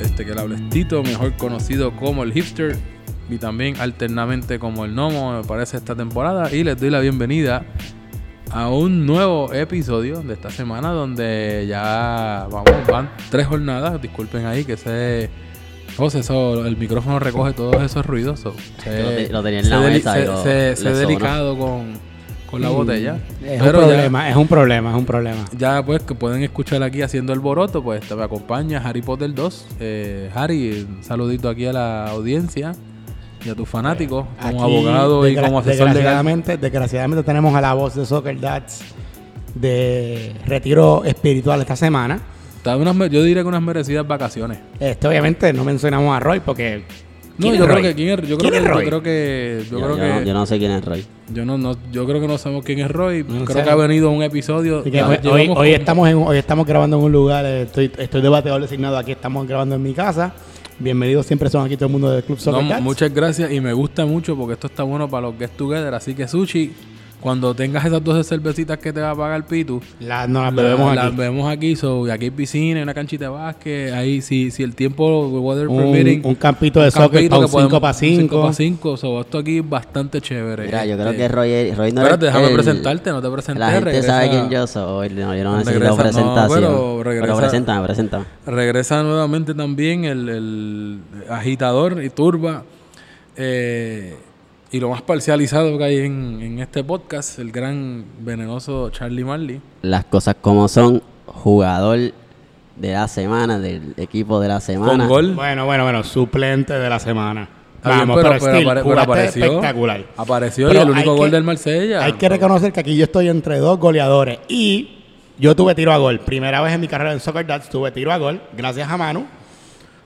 Este que el habla es Tito, mejor conocido como el hipster y también alternamente como el gnomo, me parece esta temporada y les doy la bienvenida a un nuevo episodio de esta semana donde ya vamos, van tres jornadas, disculpen ahí que se José, eso, el micrófono recoge todos esos ruidos. so, se- Lo te- lo tenía en la mesa se- se- le delicado con, con la botella. Es Pero un ya- problema, es un problema, es un problema. ya pues que pueden escuchar aquí haciendo el boroto, pues te acompaña Harry Potter 2. Eh, Harry, un saludito aquí a la audiencia y a tus fanáticos como abogado y como asesor legal. desgraciadamente, desgraciadamente tenemos a la voz de Soccer Dads de retiro espiritual esta semana. Está unas yo diría que unas merecidas vacaciones. Este, obviamente no mencionamos a Roy porque No, ¿quién yo creo que quién es, yo creo ¿Quién que, yo Roy? creo que yo Yo, creo yo que no, yo no sé quién es Roy. yo no, no yo creo que no sabemos quién es Roy. No creo sé. que ha venido un episodio. Así que, ya hoy, estamos en, hoy estamos grabando en un lugar, eh, estoy, estoy de bateador designado aquí, estamos grabando en mi casa. Bienvenidos siempre son aquí todo el mundo del Club Soccer No, muchas gracias y me gusta mucho porque esto está bueno para los get together. Así que Sushi, cuando tengas esas 12 cervecitas que te va a pagar Pitu, La- nos las la- bebemos las aquí. vemos aquí. So, y aquí hay piscina, hay una canchita de básquet. Ahí, si, si el tiempo, weather Un, permitting, un campito de un soccer campito para que un 5 podemos- para un cinco 5. pa' cinco. So, esto aquí es bastante chévere. Mira, yo creo Este, que Roy, Roy no Espérate, déjame el- presentarte, no te presenté. La gente regresa- sabe quién yo soy. No, yo no necesito Regresa- no, presentación. pero regresa- preséntame, preséntame. Regresa nuevamente también el, el agitador y turba. eh, y lo más parcializado que hay en, en este podcast, el gran venenoso Charlie Marley. Las cosas como son. Jugador de la semana, del equipo de la semana. Con gol. Bueno, bueno, bueno, suplente de la semana. Vamos, pero- pero, pero apare- apareció. espectacular. Apareció Pero y el único gol que- del Marsella. Hay que reconocer que aquí yo estoy entre dos goleadores y yo tuve tiro a gol. Primera vez en mi carrera en Soccer Dads tuve tiro a gol, gracias a Manu.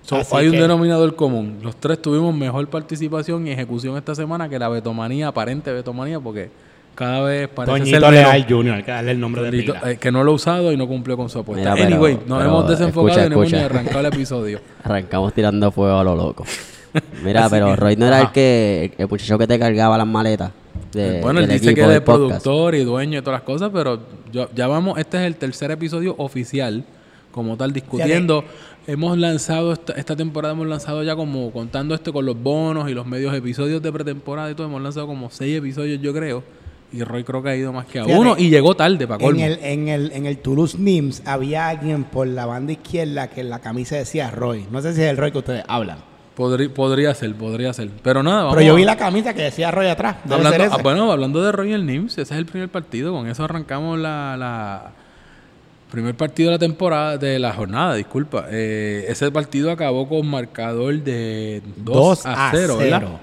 So, hay un que- denominador común. Los tres tuvimos mejor participación y ejecución esta semana que la betomanía, aparente betomanía, porque cada vez parece Toñito ser menos- Leal Jr., hay que darle el nombre de pila. eh, que no lo ha usado y no cumplió con su apuesta. Mira, pero- anyway, nos pero hemos desenfocado escucha, y no hemos ni arrancado el episodio. Arrancamos tirando fuego a lo loco. Mira, pero que- Roy no era el que el muchacho que te cargaba las maletas. De, bueno, él dice que es productor y dueño de todas las cosas, pero yo- ya vamos, este es el tercer episodio oficial, como tal, discutiendo. Hemos lanzado, esta, esta temporada hemos lanzado ya como, contando esto con los bonos y los medios episodios de pretemporada y todo, hemos lanzado como seis episodios, yo creo. Y Roy creo que ha ido más que a Fíjate, uno y llegó tarde para En colmo. el, en, el, en el Toulouse Nims había alguien por la banda izquierda que en la camisa decía Roy. No sé si es el Roy que ustedes hablan. Podrí- podría ser, podría ser. Pero nada, vamos Pero yo vi la camisa que decía Roy atrás. Hablando, ah, bueno, hablando de Royal Nims, ese es el primer partido. Con eso arrancamos la, la- primer partido de la temporada, de la jornada, disculpa. Eh, ese partido acabó con marcador de 2, 2 a a 0, ¿verdad? 0.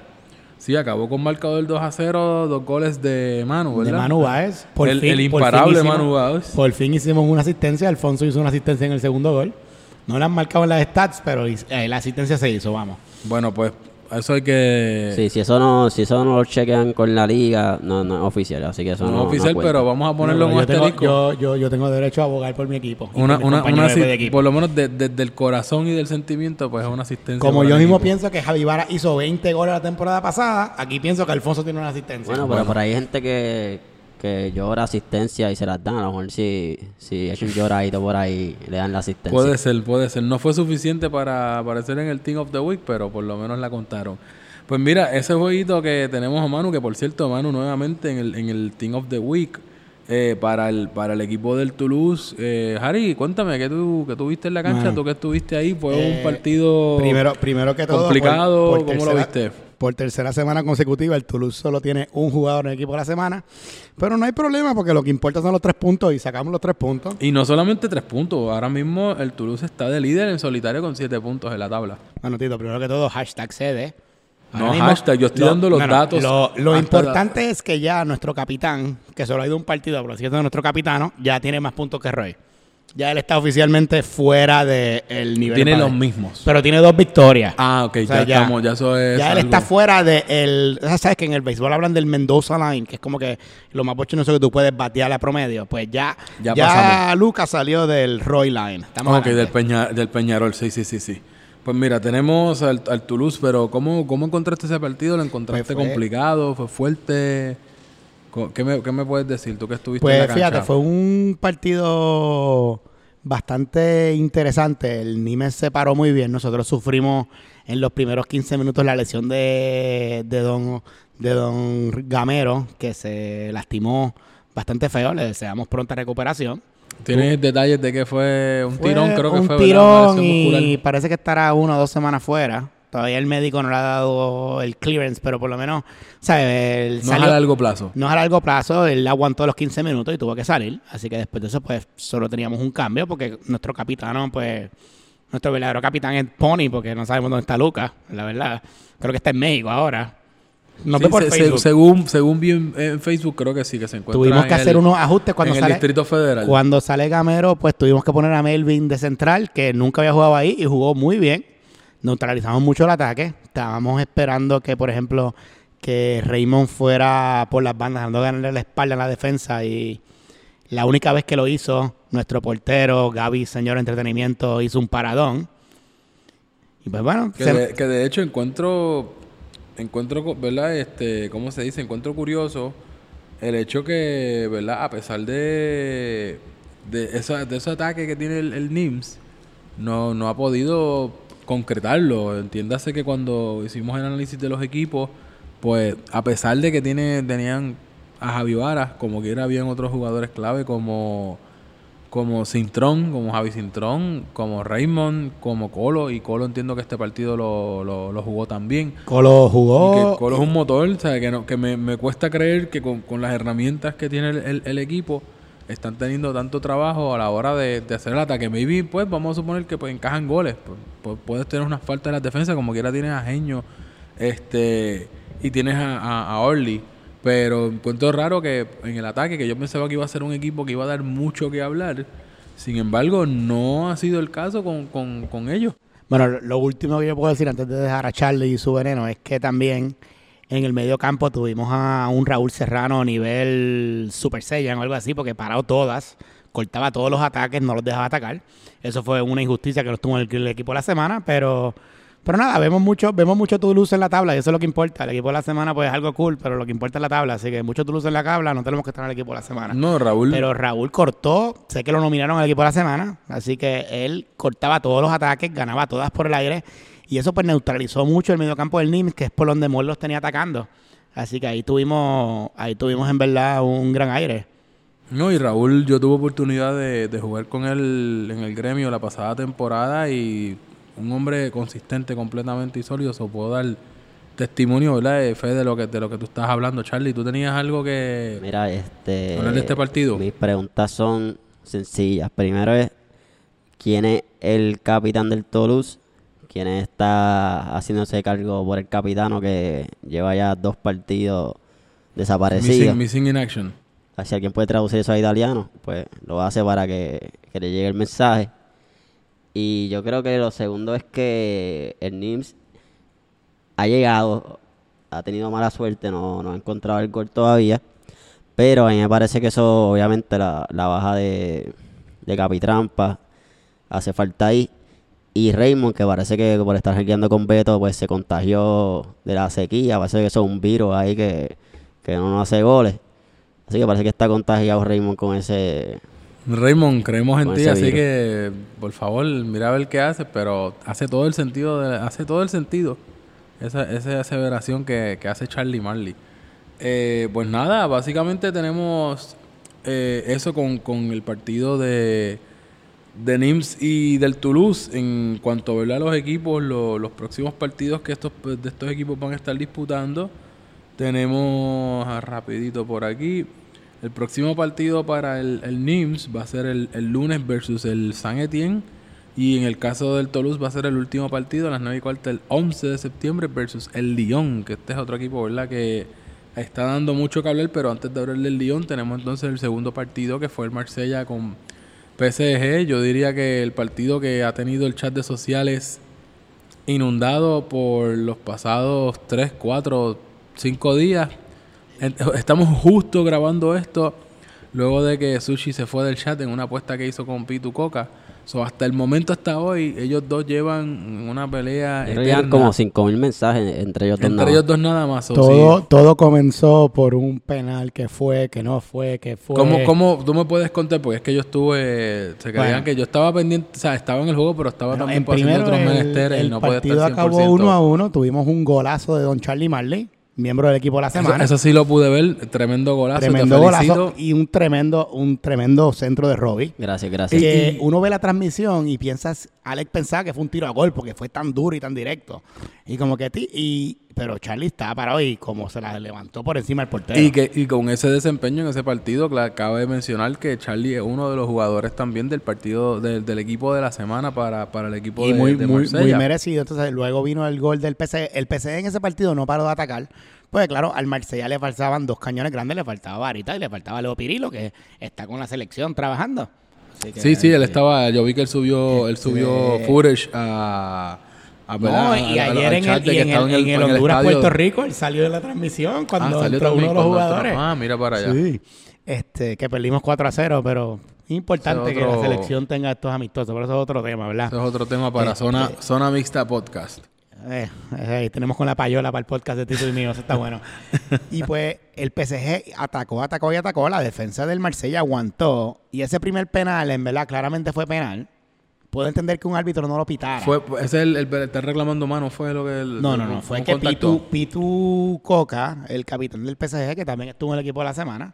Sí, acabó con marcador 2 a 0, dos goles de Manu, De ¿verdad? Manu Báez. El- el imparable Manu Báez. Por fin hicimos una asistencia. Alfonso hizo una asistencia en el segundo gol. No la han marcado en las stats, pero eh, la asistencia se hizo, vamos. Bueno, pues eso hay que... Sí, si eso no, si eso no lo chequean con la liga, no, no es oficial, así que eso no no, es oficial, pero vamos a ponerlo No, en un yo, tengo, asterisco. yo, yo, yo tengo derecho a abogar por mi equipo. Una, una, una de equipo. por lo menos de- desde el corazón y del sentimiento, pues es una asistencia. Como yo mismo equipo. pienso que Javi Vara hizo 20 goles la temporada pasada, aquí pienso que Alfonso tiene una asistencia. Bueno, pero por ahí hay gente que, que llora asistencia y se las dan. A lo mejor si, si es un lloradito por ahí, le dan la asistencia. Puede ser, puede ser. No fue suficiente para aparecer en el Team of the Week, pero por lo menos la contaron. Pues mira, ese jueguito que tenemos a Manu, que por cierto, Manu nuevamente en el, en el Team of the Week eh, para, el, para el equipo del Toulouse. Eh, Harry, cuéntame, ¿qué tú, qué tú viste en la cancha? Mano. ¿Tú que estuviste ahí? ¿Fue Eh, un partido Primero, primero que todo. complicado? por- por ¿Cómo lo viste? Por tercera semana consecutiva, el Toulouse solo tiene un jugador en el equipo de la semana. Pero no hay problema porque lo que importa son los tres puntos y sacamos los tres puntos. Y no solamente tres puntos, ahora mismo el Toulouse está de líder en solitario con siete puntos en la tabla. Bueno, Tito, primero que todo, hashtag CD. No, mismo, hashtag, yo estoy dando los datos Lo, importante es que ya nuestro capitán, que solo ha ido un partido, pero siendo nuestro capitano, ya tiene más puntos que Roy. Ya él está oficialmente fuera del nivel. Tiene los mismos. Pero tiene dos victorias. Ah, ok, O sea, ya, estamos, ya eso es. Ya él está fuera de el, sabes que en el béisbol hablan del Mendoza Line, que es como que lo más bochornoso que tú puedes batear a promedio. Pues ya, Ya ya. Lucas salió del Roy Line. Estamos Ok, adelante. del, Peña, del Peñarol, sí, sí, sí, sí. Pues mira, tenemos al, al Toulouse, pero ¿cómo, ¿cómo encontraste ese partido? ¿Lo encontraste Pues fue- complicado? ¿Fue fuerte? ¿Qué me, qué me puedes decir? ¿Tú que estuviste en la Pues cancha? fíjate, fue un partido bastante interesante. El Nimes se paró muy bien. Nosotros sufrimos en los primeros 15 minutos la lesión de, de Don de Don Gamero, que se lastimó bastante feo. Le deseamos pronta recuperación. ¿Tienes detalles de que fue un tirón? Creo que un fue tirón y muscular. parece que estará una o dos semanas fuera. Todavía el médico no le ha dado el clearance, pero por lo menos, ¿sabes? Él No es salió- a largo plazo. no es a largo plazo, él aguantó los 15 minutos y tuvo que salir. Así que después de eso, pues solo teníamos un cambio porque nuestro capitano, pues, nuestro verdadero capitán es Pony, porque no sabemos dónde está Lucas, la verdad. Creo que está en México ahora. No Sí, ve por se- se- Facebook. según, según vi en, en Facebook, creo que sí, que se encuentra Tuvimos que hacer el- unos ajustes cuando en el sale. Distrito Federal. Cuando sale Gamero, pues tuvimos que poner a Melvin de central, que nunca había jugado ahí y jugó muy bien. Neutralizamos mucho el ataque. Estábamos esperando que, por ejemplo, que Raymond fuera por las bandas, dando ganarle la espalda en la defensa. Y la única vez que lo hizo, nuestro portero, Gaby, señor entretenimiento, hizo un paradón. Y pues bueno, Que se- de, que de hecho encuentro, encuentro, ¿verdad? Este, ¿cómo se dice? Encuentro curioso el hecho que, ¿verdad? A pesar de, de, esa, de ese ataque que tiene el, el NIMS, no, no ha podido concretarlo. Entiéndase que cuando hicimos el análisis de los equipos, pues a pesar de que tiene, tenían a Javi Varas, como quiera, habían otros jugadores clave como como Cintrón, como Javi Cintrón, como Raymond, como Colo, y Colo entiendo que este partido lo, lo, lo jugó también. Colo Y jugó. que Colo es un motor, o sea, que, no, que me, me cuesta creer que con, con las herramientas que tiene el, el- el equipo están teniendo tanto trabajo a la hora de, de hacer el ataque. Maybe, pues, vamos a suponer que pues, encajan goles. Pues, puedes tener unas faltas en las defensas, como quiera tienes a Genio este, y tienes a, a, a Orly. Pero encuentro raro que en el ataque, que yo pensaba que iba a ser un equipo que iba a dar mucho que hablar, sin embargo, no ha sido el caso con, con, con ellos. Bueno, lo último que yo puedo decir antes de dejar a Charlie y su veneno es que también en el medio campo tuvimos a un Raúl Serrano nivel Super Saiyan o algo así, porque paró todas, cortaba todos los ataques, no los dejaba atacar. Eso fue una injusticia que nos tuvo el, el equipo de la semana, pero pero nada, vemos mucho, vemos mucho Toulouse en la tabla y eso es lo que importa. El equipo de la semana pues es algo cool, pero lo que importa es la tabla, así que mucho Toulouse en la tabla, no tenemos que estar en el equipo de la semana. No, Raúl. Pero Raúl cortó, sé que lo nominaron al equipo de la semana, así que él cortaba todos los ataques, ganaba todas por el aire, y eso pues neutralizó mucho el mediocampo del NIMS, que es por donde Moore los tenía atacando. Así que ahí tuvimos, ahí tuvimos en verdad un gran aire. No, y Raúl, yo tuve oportunidad de, de jugar con él en el gremio la pasada temporada y un hombre consistente completamente y sólido, se puedo dar testimonio, ¿verdad? De fe de lo que de lo que tú estás hablando, Charlie. ¿Tú tenías algo que Mira, este. hablar de este partido? Mis preguntas son sencillas. Primero es: ¿quién es el capitán del Toulouse? ¿Quién está haciéndose cargo por el capitano que lleva ya dos partidos desaparecidos? Missing, missing in action. Si alguien puede traducir eso a italiano, pues lo hace para que, que le llegue el mensaje. Y yo creo que lo segundo es que el NIMS ha llegado, ha tenido mala suerte, no, no ha encontrado el gol todavía. Pero a mí me parece que eso, obviamente, la, la baja de, de Capitrampa hace falta ahí. Y Raymond, que parece que por estar guiando con Beto, pues se contagió de la sequía. Parece que eso es un virus ahí que, que no nos hace goles. Así que parece que está contagiado Raymond con ese... Raymond, creemos en ti, así virus. que por favor, mira a ver qué hace, pero hace todo el sentido, de- hace todo el sentido esa, esa aseveración que, que hace Charlie Marley. Eh, pues nada, básicamente tenemos eh, eso con, con el partido de, de NIMS y del Toulouse en cuanto a los equipos, lo- los próximos partidos que estos de estos equipos van a estar disputando. Tenemos rapidito por aquí. El próximo partido para el, el NIMS va a ser el, el lunes versus el San Etienne. Y en el caso del Toulouse va a ser el último partido a las 9 y cuarto el 11 de septiembre versus el Lyon, que este es otro equipo, ¿verdad? Que está dando mucho que hablar, pero antes de hablar del Lyon tenemos entonces el segundo partido que fue el Marsella con PSG. Yo diría que el partido que ha tenido el chat de sociales inundado por los pasados 3, 4, 5 días. Estamos justo grabando esto luego de que Sushi se fue del chat en una apuesta que hizo con Pitu Coca. So, hasta el momento, hasta hoy, ellos dos llevan una pelea eterna. como 5.000 mensajes entre ellos dos. entre nada ellos más. dos nada más. so, Todo, sí. todo comenzó por un penal que fue, que no fue, que fue. ¿Cómo, ¿Cómo tú me puedes contar? Porque es que yo estuve. Se creían Bueno. que yo estaba pendiente. O sea, estaba en el juego, pero estaba Bueno, también en haciendo primero, otros el, menesteres y el no podía partido estar 100%. acabó uno a uno. Tuvimos un golazo de Don Charlie Marley, miembro del equipo de la semana. eso sí lo pude ver. Tremendo golazo. tremendo te golazo y un tremendo, un tremendo centro de Robbie. Gracias, gracias. Que uno ve la transmisión y piensas, Alex pensaba que fue un tiro a gol porque fue tan duro y tan directo. Y como que ti, y pero Charlie estaba parado y como se la levantó por encima del portero. Y, que, y con ese desempeño en ese partido, cla- cabe mencionar que Charlie es uno de los jugadores también del partido del, del equipo de la semana para, para el equipo Y de, muy, de muy, Marsella. muy merecido. Entonces, luego vino el gol del PC. El PC en ese partido no paró de atacar. Pues claro, al Marsella le faltaban dos cañones grandes, le faltaba Varita y le faltaba Leo Pirilo, que está con la selección trabajando. Sí, sí, él estaba, yo vi que él subió, él subió Este- footage a, a, No, y A- ayer en el, y en el, en el en Honduras, estadio. Puerto Rico, él salió de la transmisión cuando Ah, entró uno de los entró. jugadores. Ah, mira para allá. Sí. Este, que perdimos 4 a 0, pero importante que la selección tenga estos amistosos, pero eso es otro tema, ¿verdad? Ese es otro tema para Este- zona, zona Mixta Podcast. Eh, eh, tenemos con la payola para el podcast de Tito y mío, eso está bueno. y pues el PSG atacó, atacó y atacó. La defensa del Marsella aguantó. Y ese primer penal, en verdad, claramente fue penal. Puedo entender que un árbitro no lo pitara. Fue, ese es el, el, el estar reclamando mano, fue lo que el, no, no, no. Fue que. Pitu, Pitu Coca, el capitán del PSG, que también estuvo en el equipo de la semana,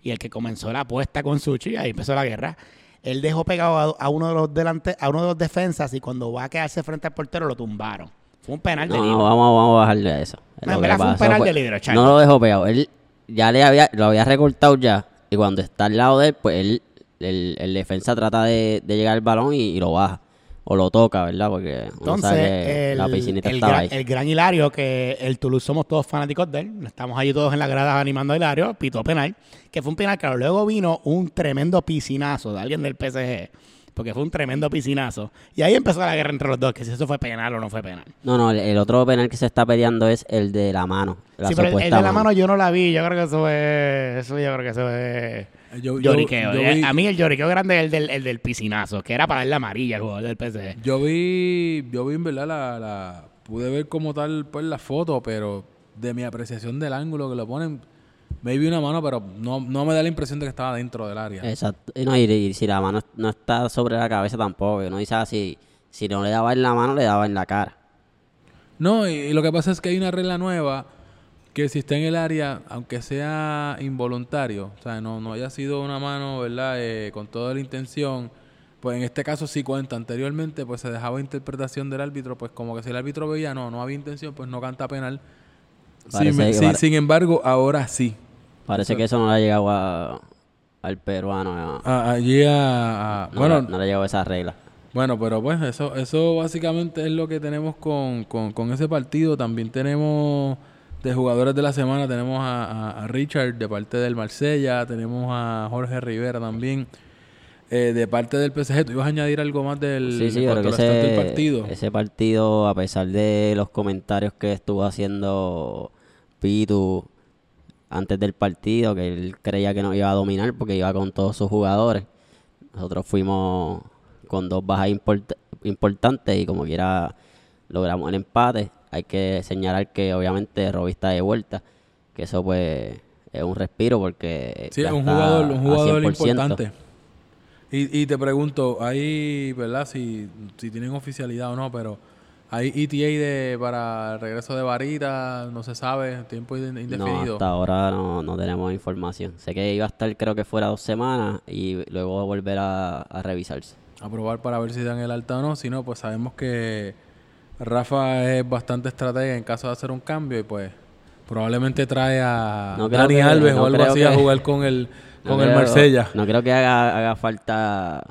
y el que comenzó la apuesta con Suchi, ahí empezó la guerra. Él dejó pegado a, a uno de los delante, a uno de los defensas y cuando va a quedarse frente al portero lo tumbaron. Fue un penal de No, vamos, vamos a bajarle a eso. No, Lo que verdad fue un pasó penal de libro, Charlie. No lo dejó pegado. Él ya le había, lo había recortado ya. Y cuando está al lado de él, pues él, el, el defensa trata de, de llegar al balón y, y lo baja. O lo toca, ¿verdad? Porque Entonces, sabe el, la piscinita el estaba gran, ahí. el gran Hilario, que el Toulouse somos todos fanáticos de él, estamos allí todos en la grada animando a Hilario, pitó penal, que fue un penal, claro, luego vino un tremendo piscinazo de alguien del PSG, porque fue un tremendo piscinazo, y ahí empezó la guerra entre los dos, que si eso fue penal o no fue penal. No, no, el, el otro penal que se está peleando es el de la mano. La sí, pero el, de la mano yo no la vi, yo creo que eso es, eso yo creo que eso es Yo, yo- lloriqueo. yo Eh, vi- a mí el lloriqueo grande es el del, el del piscinazo, que era para darle amarilla al jugador del PSG. Yo vi, yo vi en verdad la, la- pude ver como tal pues la foto, pero de mi apreciación del ángulo que lo ponen, me vi una mano, pero no, no me da la impresión de que estaba dentro del área. Exacto. Y, no, y, y si la mano no está sobre la cabeza tampoco. Uno dice así, si no le daba en la mano, le daba en la cara. No, y, y lo que pasa es que hay una regla nueva que si está en el área, aunque sea involuntario, o sea, no, no haya sido una mano, ¿verdad? Eh, con toda la intención, pues en este caso sí cuenta. Anteriormente, pues se dejaba interpretación del árbitro, pues como que si el árbitro veía, no, no había intención, pues no canta penal. Sin embargo, ahora sí. Parece que eso no le ha llegado a- al peruano. a- allí a, no, bueno, le, no le ha llegado esa regla. Bueno, pero pues eso, eso básicamente es lo que tenemos con, con, con ese partido. También tenemos de jugadores de la semana, tenemos a, a- a Richard de parte del Marsella, tenemos a Jorge Rivera también eh, de parte del PSG. ¿Tú ibas a añadir algo más del, Sí, sí, ese, del partido? ese partido, a pesar de los comentarios que estuvo haciendo Pitu antes del partido, que él creía que nos iba a dominar porque iba con todos sus jugadores, nosotros fuimos con dos bajas import- importantes y como quiera logramos el empate. Hay que señalar que obviamente Robbie está de vuelta, que eso pues es un respiro porque Sí, un jugador, un jugador 100%. importante. Y, y te pregunto, ahí, ¿verdad? Si, si tienen oficialidad o no, pero hay ETA de, para el regreso de Varita, no se sabe, tiempo No, indefinido. hasta ahora no, no tenemos información. Sé que iba a estar creo que fuera dos semanas y luego volver a, a revisarse. a probar para ver si dan el alta o no. Si no, pues sabemos que Rafa es bastante estratega en caso de hacer un cambio y pues probablemente trae a No Dani que- Alves no o algo así a jugar con el, con el Marsella. No creo que haga, haga falta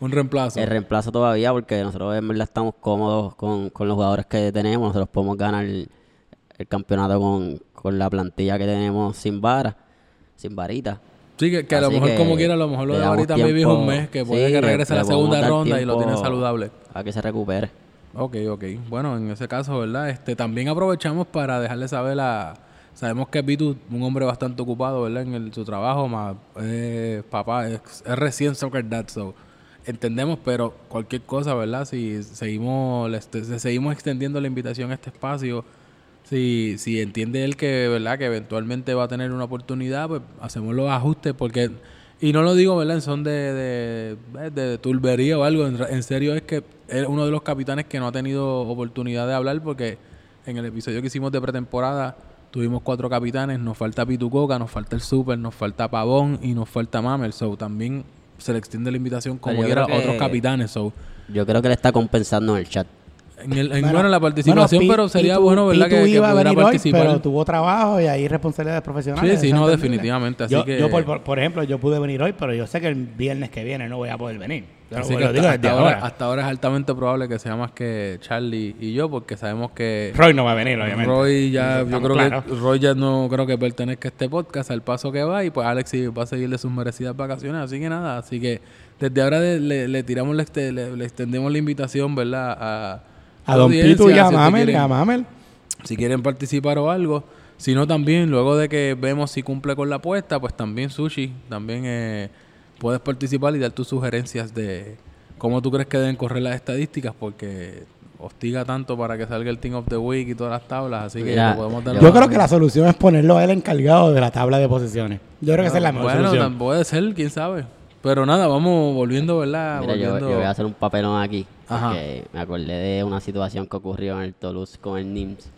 Un reemplazo. el reemplazo todavía porque nosotros en verdad estamos cómodos con, con los jugadores que tenemos. Nosotros podemos ganar el, el campeonato con, con la plantilla que tenemos sin vara, sin varita. Sí, que, que a lo mejor que como quiera, a lo mejor lo de ahorita maybe es un mes, que puede sí, que regrese a la segunda ronda y lo tiene saludable. A que se recupere. Ok, ok. Bueno, en ese caso, ¿verdad? Este, también aprovechamos para dejarle saber a... Sabemos que Vitu un hombre bastante ocupado, ¿verdad? En el- su trabajo, más eh, papá, es, es recién soccer dad, so, entendemos, pero cualquier cosa, ¿verdad? Si seguimos, le- se- seguimos extendiendo la invitación a este espacio, si, si entiende él que, ¿verdad? Que eventualmente va a tener una oportunidad, pues hacemos los ajustes porque... Y no lo digo, ¿verdad? En son de, de, de, turbería o algo. En, en serio es que es uno de los capitanes que no ha tenido oportunidad de hablar porque en el episodio que hicimos de pretemporada tuvimos cuatro capitanes. Nos falta Pitucoca, nos falta el Super, nos falta Pavón y nos falta Mamel. So también se le extiende la invitación como quiera a otros capitanes. So, Yo creo que le está compensando en el chat. En, el, en, Bueno, bueno, la participación, bueno, pero sería bueno, ¿verdad? Que, que iba a pudiera venir hoy, participar. pero tuvo trabajo y ahí responsabilidades profesionales. Sí, sí, no, definitivamente, así yo, que- yo por, ejemplo, yo pude venir hoy, pero yo sé que el viernes que viene no voy a poder venir. Yo Así que lo digo hasta, desde hasta ahora. hasta ahora es altamente probable que sea más que Charlie y yo, porque sabemos que Roy no va a venir, obviamente. Roy ya, yo creo que Roy ya no creo que pertenezca a este podcast al paso que va y pues Alex sí va a seguir de sus merecidas vacaciones, así que nada, así que desde ahora le, le- tiramos, le, le extendemos la invitación, ¿verdad? A, A Don Pitu y a Mamel, a si quieren participar o algo. Si no, también, luego de que vemos si cumple con la apuesta, pues también Sushi, también eh, puedes participar y dar tus sugerencias de cómo tú crees que deben correr las estadísticas, porque hostiga tanto para que salga el Team of the Week y todas las tablas, así que podemos dar Yo creo que la solución es ponerlo a él encargado de la tabla de posiciones. Yo creo que esa es la mejor Bueno, solución. tam- puede ser, quién sabe. Pero nada, vamos volviendo, ¿verdad? Mira, yo, volviendo... yo voy a hacer un papelón aquí. Ajá. Me acordé de una situación que ocurrió en el Toulouse con el NIMS.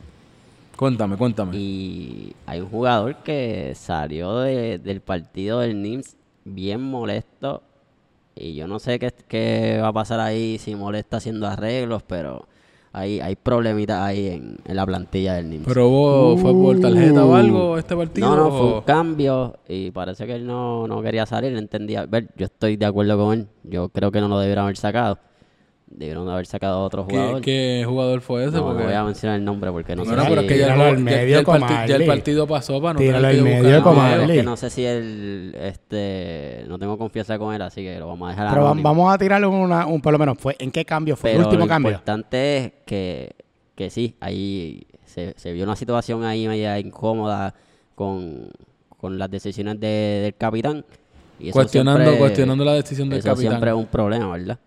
Cuéntame, cuéntame. Y hay un jugador que salió de- del partido del NIMS bien molesto. Y yo no sé qué, qué va a pasar ahí, si molesta haciendo arreglos, pero hay, hay problemitas ahí en, en la plantilla del NIMS. ¿Pero hubo, fue por tarjeta o algo este partido? Uh. no, no, fue un cambio y parece que él no, no quería salir, entendía. Ver, yo estoy de acuerdo con él. Yo creo que no lo debieron haber sacado. Debieron haber sacado a otro ¿Qué, jugador. qué jugador fue ese? no, no Porque... voy a mencionar el nombre porque no Bueno, sé pero si... es que ya, el, ya- medio ya el ya partido pasó para no Tíralo tener que buscar medio nadie. No, es que no sé si él, este, no tengo confianza con él, así que lo vamos a dejar Pero anónimo. vamos a tirarle una, un, por lo menos, fue, ¿en qué cambio fue? Pero el último lo cambio. importante es que, que sí, ahí se, se vio una situación ahí media incómoda con, con las decisiones de- del capitán. Y eso Cuestionando, siempre- cuestionando la decisión del eso capitán. siempre es un problema, ¿verdad?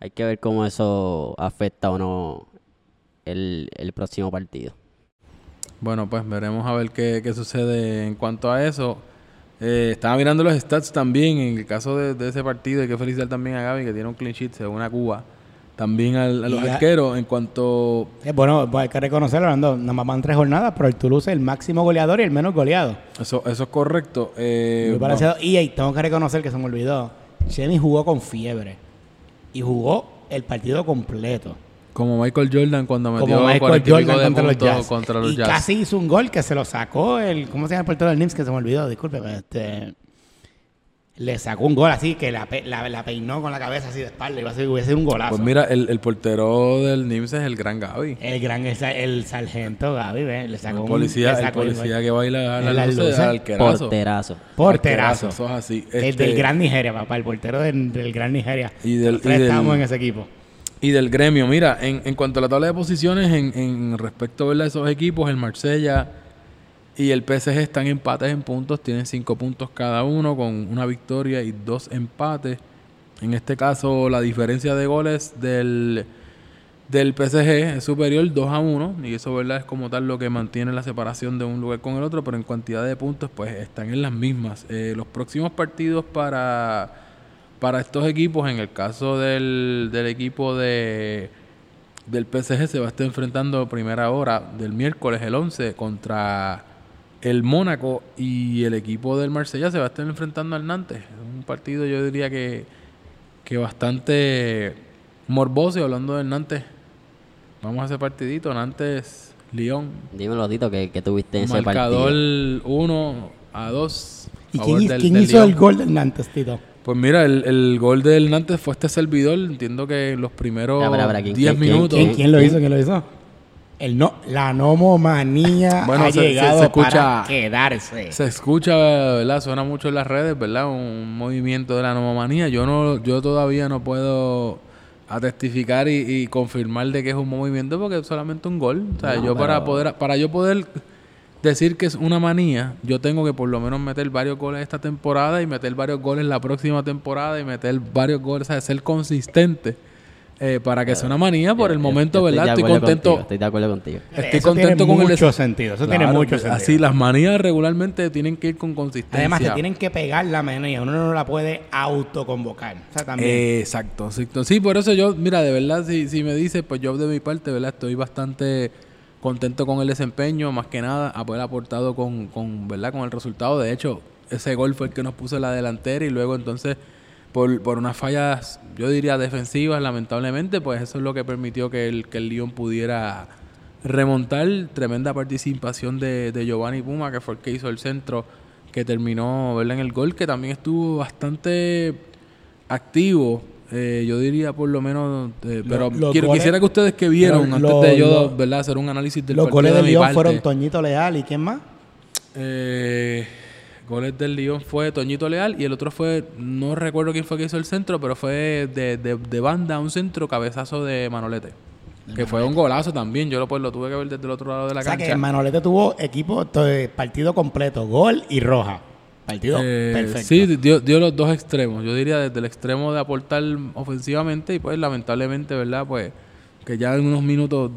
Hay que ver cómo eso afecta o no el, el próximo partido. Bueno, pues veremos a ver qué, qué sucede en cuanto a eso. Eh, estaba mirando los stats también en el caso de, de ese partido. Hay que felicitar también a Gaby que tiene un clean sheet según a Cuba. También al- a los Y ya- arqueros en cuanto... Eh, bueno, pues hay que reconocerlo, Orlando. Nada más van tres jornadas, pero el Toulouse es el máximo goleador y el menos goleado. Eso, eso es correcto. Eh, Muy parecido. Y ahí tengo que reconocer que se me olvidó. Chemi jugó con fiebre. Y jugó el partido completo. como Michael Jordan cuando metió Como Michael 40 y pico Jordan contra los Jazz. contra los y Jazz. casi hizo un gol que se lo sacó el... ¿Cómo se llama el portero del Nims? Que se me olvidó, disculpe. Este, le sacó un gol así que la, la, la peinó con la cabeza así de espalda. Iba a ser, hubiese sido un golazo. Pues mira, el, el portero del NIMS es el gran Gaby. el gran el, el sargento Gaby, ¿ves? Le sacó El un- policía, le el sacó gol. policía que baila a la luz al arquerazo. Porterazo. Porterazo. Eso es así. El Este, del Gran Nigeria, papá, el portero del, del Gran Nigeria. Y del- y del- estábamos en ese equipo. Y del gremio, mira, en, en cuanto a la tabla de posiciones, en, en respecto ¿verdad? a esos equipos, el Marsella y el PSG están empates en puntos, tienen cinco puntos cada uno, con una victoria y dos empates. En este caso, la diferencia de goles del, del PSG es superior 2 a 1, y eso ¿verdad? es como tal lo que mantiene la separación de un lugar con el otro, pero en cantidad de puntos, pues están en las mismas. Eh, los próximos partidos para para estos equipos, en el caso del, del equipo de del PSG se va a estar enfrentando primera hora del miércoles el 11 contra el Mónaco y el equipo del Marsella se va a estar enfrentando al Nantes. Un partido yo diría que, que bastante morboso y hablando del Nantes. Vamos a ese partidito, Nantes León. Dímelo, Tito, que, que tuviste en ese Marcador partido. 1 a 2. ¿Y quién, hi- del- quién del hizo Lyon. el gol del Nantes, Tito? Pues mira, el, el gol del Nantes fue este servidor. Entiendo que en los primeros Espera, espera, espera, 10 ¿quién- quién- minutos. ¿Quién, quién lo hizo? ¿Quién lo hizo? El no, la nomomanía Bueno, ha se- llegado se escucha- para quedarse. Se escucha, ¿verdad? Suena mucho en las redes, ¿verdad? Un movimiento de la nomomanía. Yo no, yo todavía no puedo atestificar y, y confirmar de que es un movimiento porque es solamente un gol. O sea, No, yo para poder, para yo poder decir que es una manía, yo tengo que por lo menos meter varios goles esta temporada y meter varios goles la próxima temporada y meter varios goles, o sea, ser consistente eh, para que sea una manía por el momento, yo ¿verdad? Estoy contento. contigo, estoy de acuerdo contigo. Estoy Eso contento tiene con mucho sentido. Eso tiene mucho pues, sentido. Así, las manías regularmente tienen que ir con consistencia. Además, se tienen que pegar la manía. Uno no la puede autoconvocar. O sea, también. Eh, exacto, exacto. Sí, por eso yo, mira, de verdad, si, si me dices, pues yo de mi parte, ¿verdad? Estoy bastante contento con el desempeño, más que nada, haber aportado con, con, ¿verdad? Con el resultado. De hecho, ese gol fue el que nos puso la delantera y luego entonces, por, por unas fallas, yo diría defensivas, lamentablemente, pues eso es lo que permitió que el, que el Lyon pudiera remontar. Tremenda participación de, de Giovanni Puma, que fue el que hizo el centro, que terminó, ¿verdad? En el gol, que también estuvo bastante activo. eh, yo diría por lo menos, eh, pero los quiero, goles- quisiera que ustedes que vieron, antes lo- de yo, lo- ¿verdad? Hacer un análisis del Los partido goles de de parte. fueron Toñito Leal y quién más. Eh, goles del Lyon fue Toñito Leal y el otro fue, no recuerdo quién fue que hizo el centro, pero fue de, de, de banda un centro cabezazo de Manolete. Que fue un golazo también, yo lo, pues, lo tuve que ver desde el otro lado de la O sea cancha. que Manolete tuvo equipo, eh, partido completo, gol y roja. Partido Eh, perfecto. Sí, dio, dio los dos extremos. Yo diría desde el extremo de aportar ofensivamente y pues lamentablemente, ¿verdad? Pues que ya en unos minutos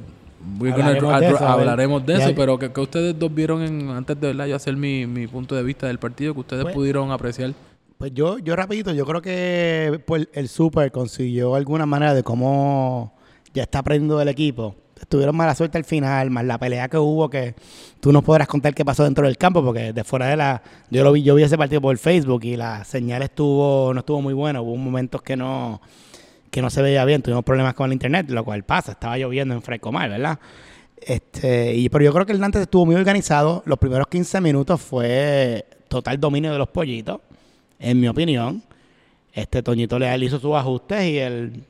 Hablaremos de eso, hablaremos de eso, pero que, que ustedes dos vieron en, antes de verdad yo hacer mi, mi punto de vista del partido, que ustedes Pues- pudieron apreciar. Pues yo, yo rapidito, yo creo que pues, el Super consiguió alguna manera de cómo ya está aprendiendo del equipo. Tuvieron mala suerte al final, más la pelea que hubo, que tú no podrás contar qué pasó dentro del campo, porque de fuera de la... Yo lo vi, yo vi ese partido por Facebook y la señal estuvo, no estuvo muy buena, hubo momentos que no que no se veía bien, tuvimos problemas con el internet, lo cual pasa, estaba lloviendo en Frescomar, ¿verdad? Este, y, pero yo creo que el Nantes estuvo muy organizado. Los primeros 15 minutos fue total dominio de los pollitos, en mi opinión. Este Toñito Leal hizo sus ajustes y el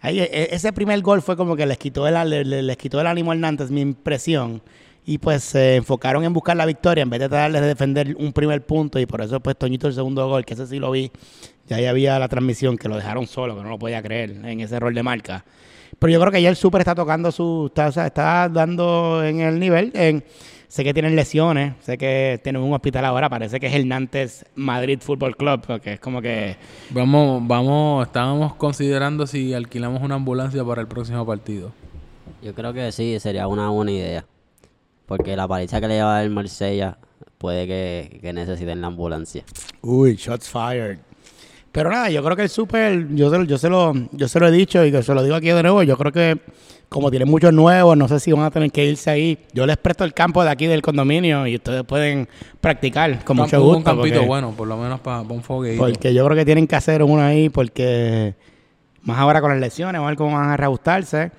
ahí, e- ese primer gol fue como que les quitó el, le- le- les quitó el ánimo al Nantes, mi impresión. Y pues se enfocaron en buscar la victoria en vez de tratar de defender un primer punto. Y por eso pues Toñito el segundo gol, que ese sí lo vi. Ya ahí había la transmisión que lo dejaron solo, que no lo podía creer en ese rol de marca. Pero yo creo que ya el Super está tocando su. Está, o sea, está dando en el nivel. En, sé que tienen lesiones, sé que tienen un hospital ahora. Parece que es el Nantes Madrid Football Club, porque es como que. Vamos, vamos, estábamos considerando si alquilamos una ambulancia para el próximo partido. Yo creo que sí, sería una buena idea. Porque la paliza que le lleva el Marsella puede que, que necesiten la ambulancia. Uy, shots fired. Pero nada, yo creo que el Super, yo se, lo- yo, se lo, yo se lo he dicho y que se lo digo aquí de nuevo, yo creo que como tienen muchos nuevos, no sé si van a tener que irse ahí. Yo les presto el campo de aquí del condominio y ustedes pueden practicar con mucho gusto. Un campito porque- bueno, por lo menos para un fogueito. Porque yo creo que tienen que hacer uno ahí porque más ahora con las lesiones, vamos a ver cómo van a reajustarse.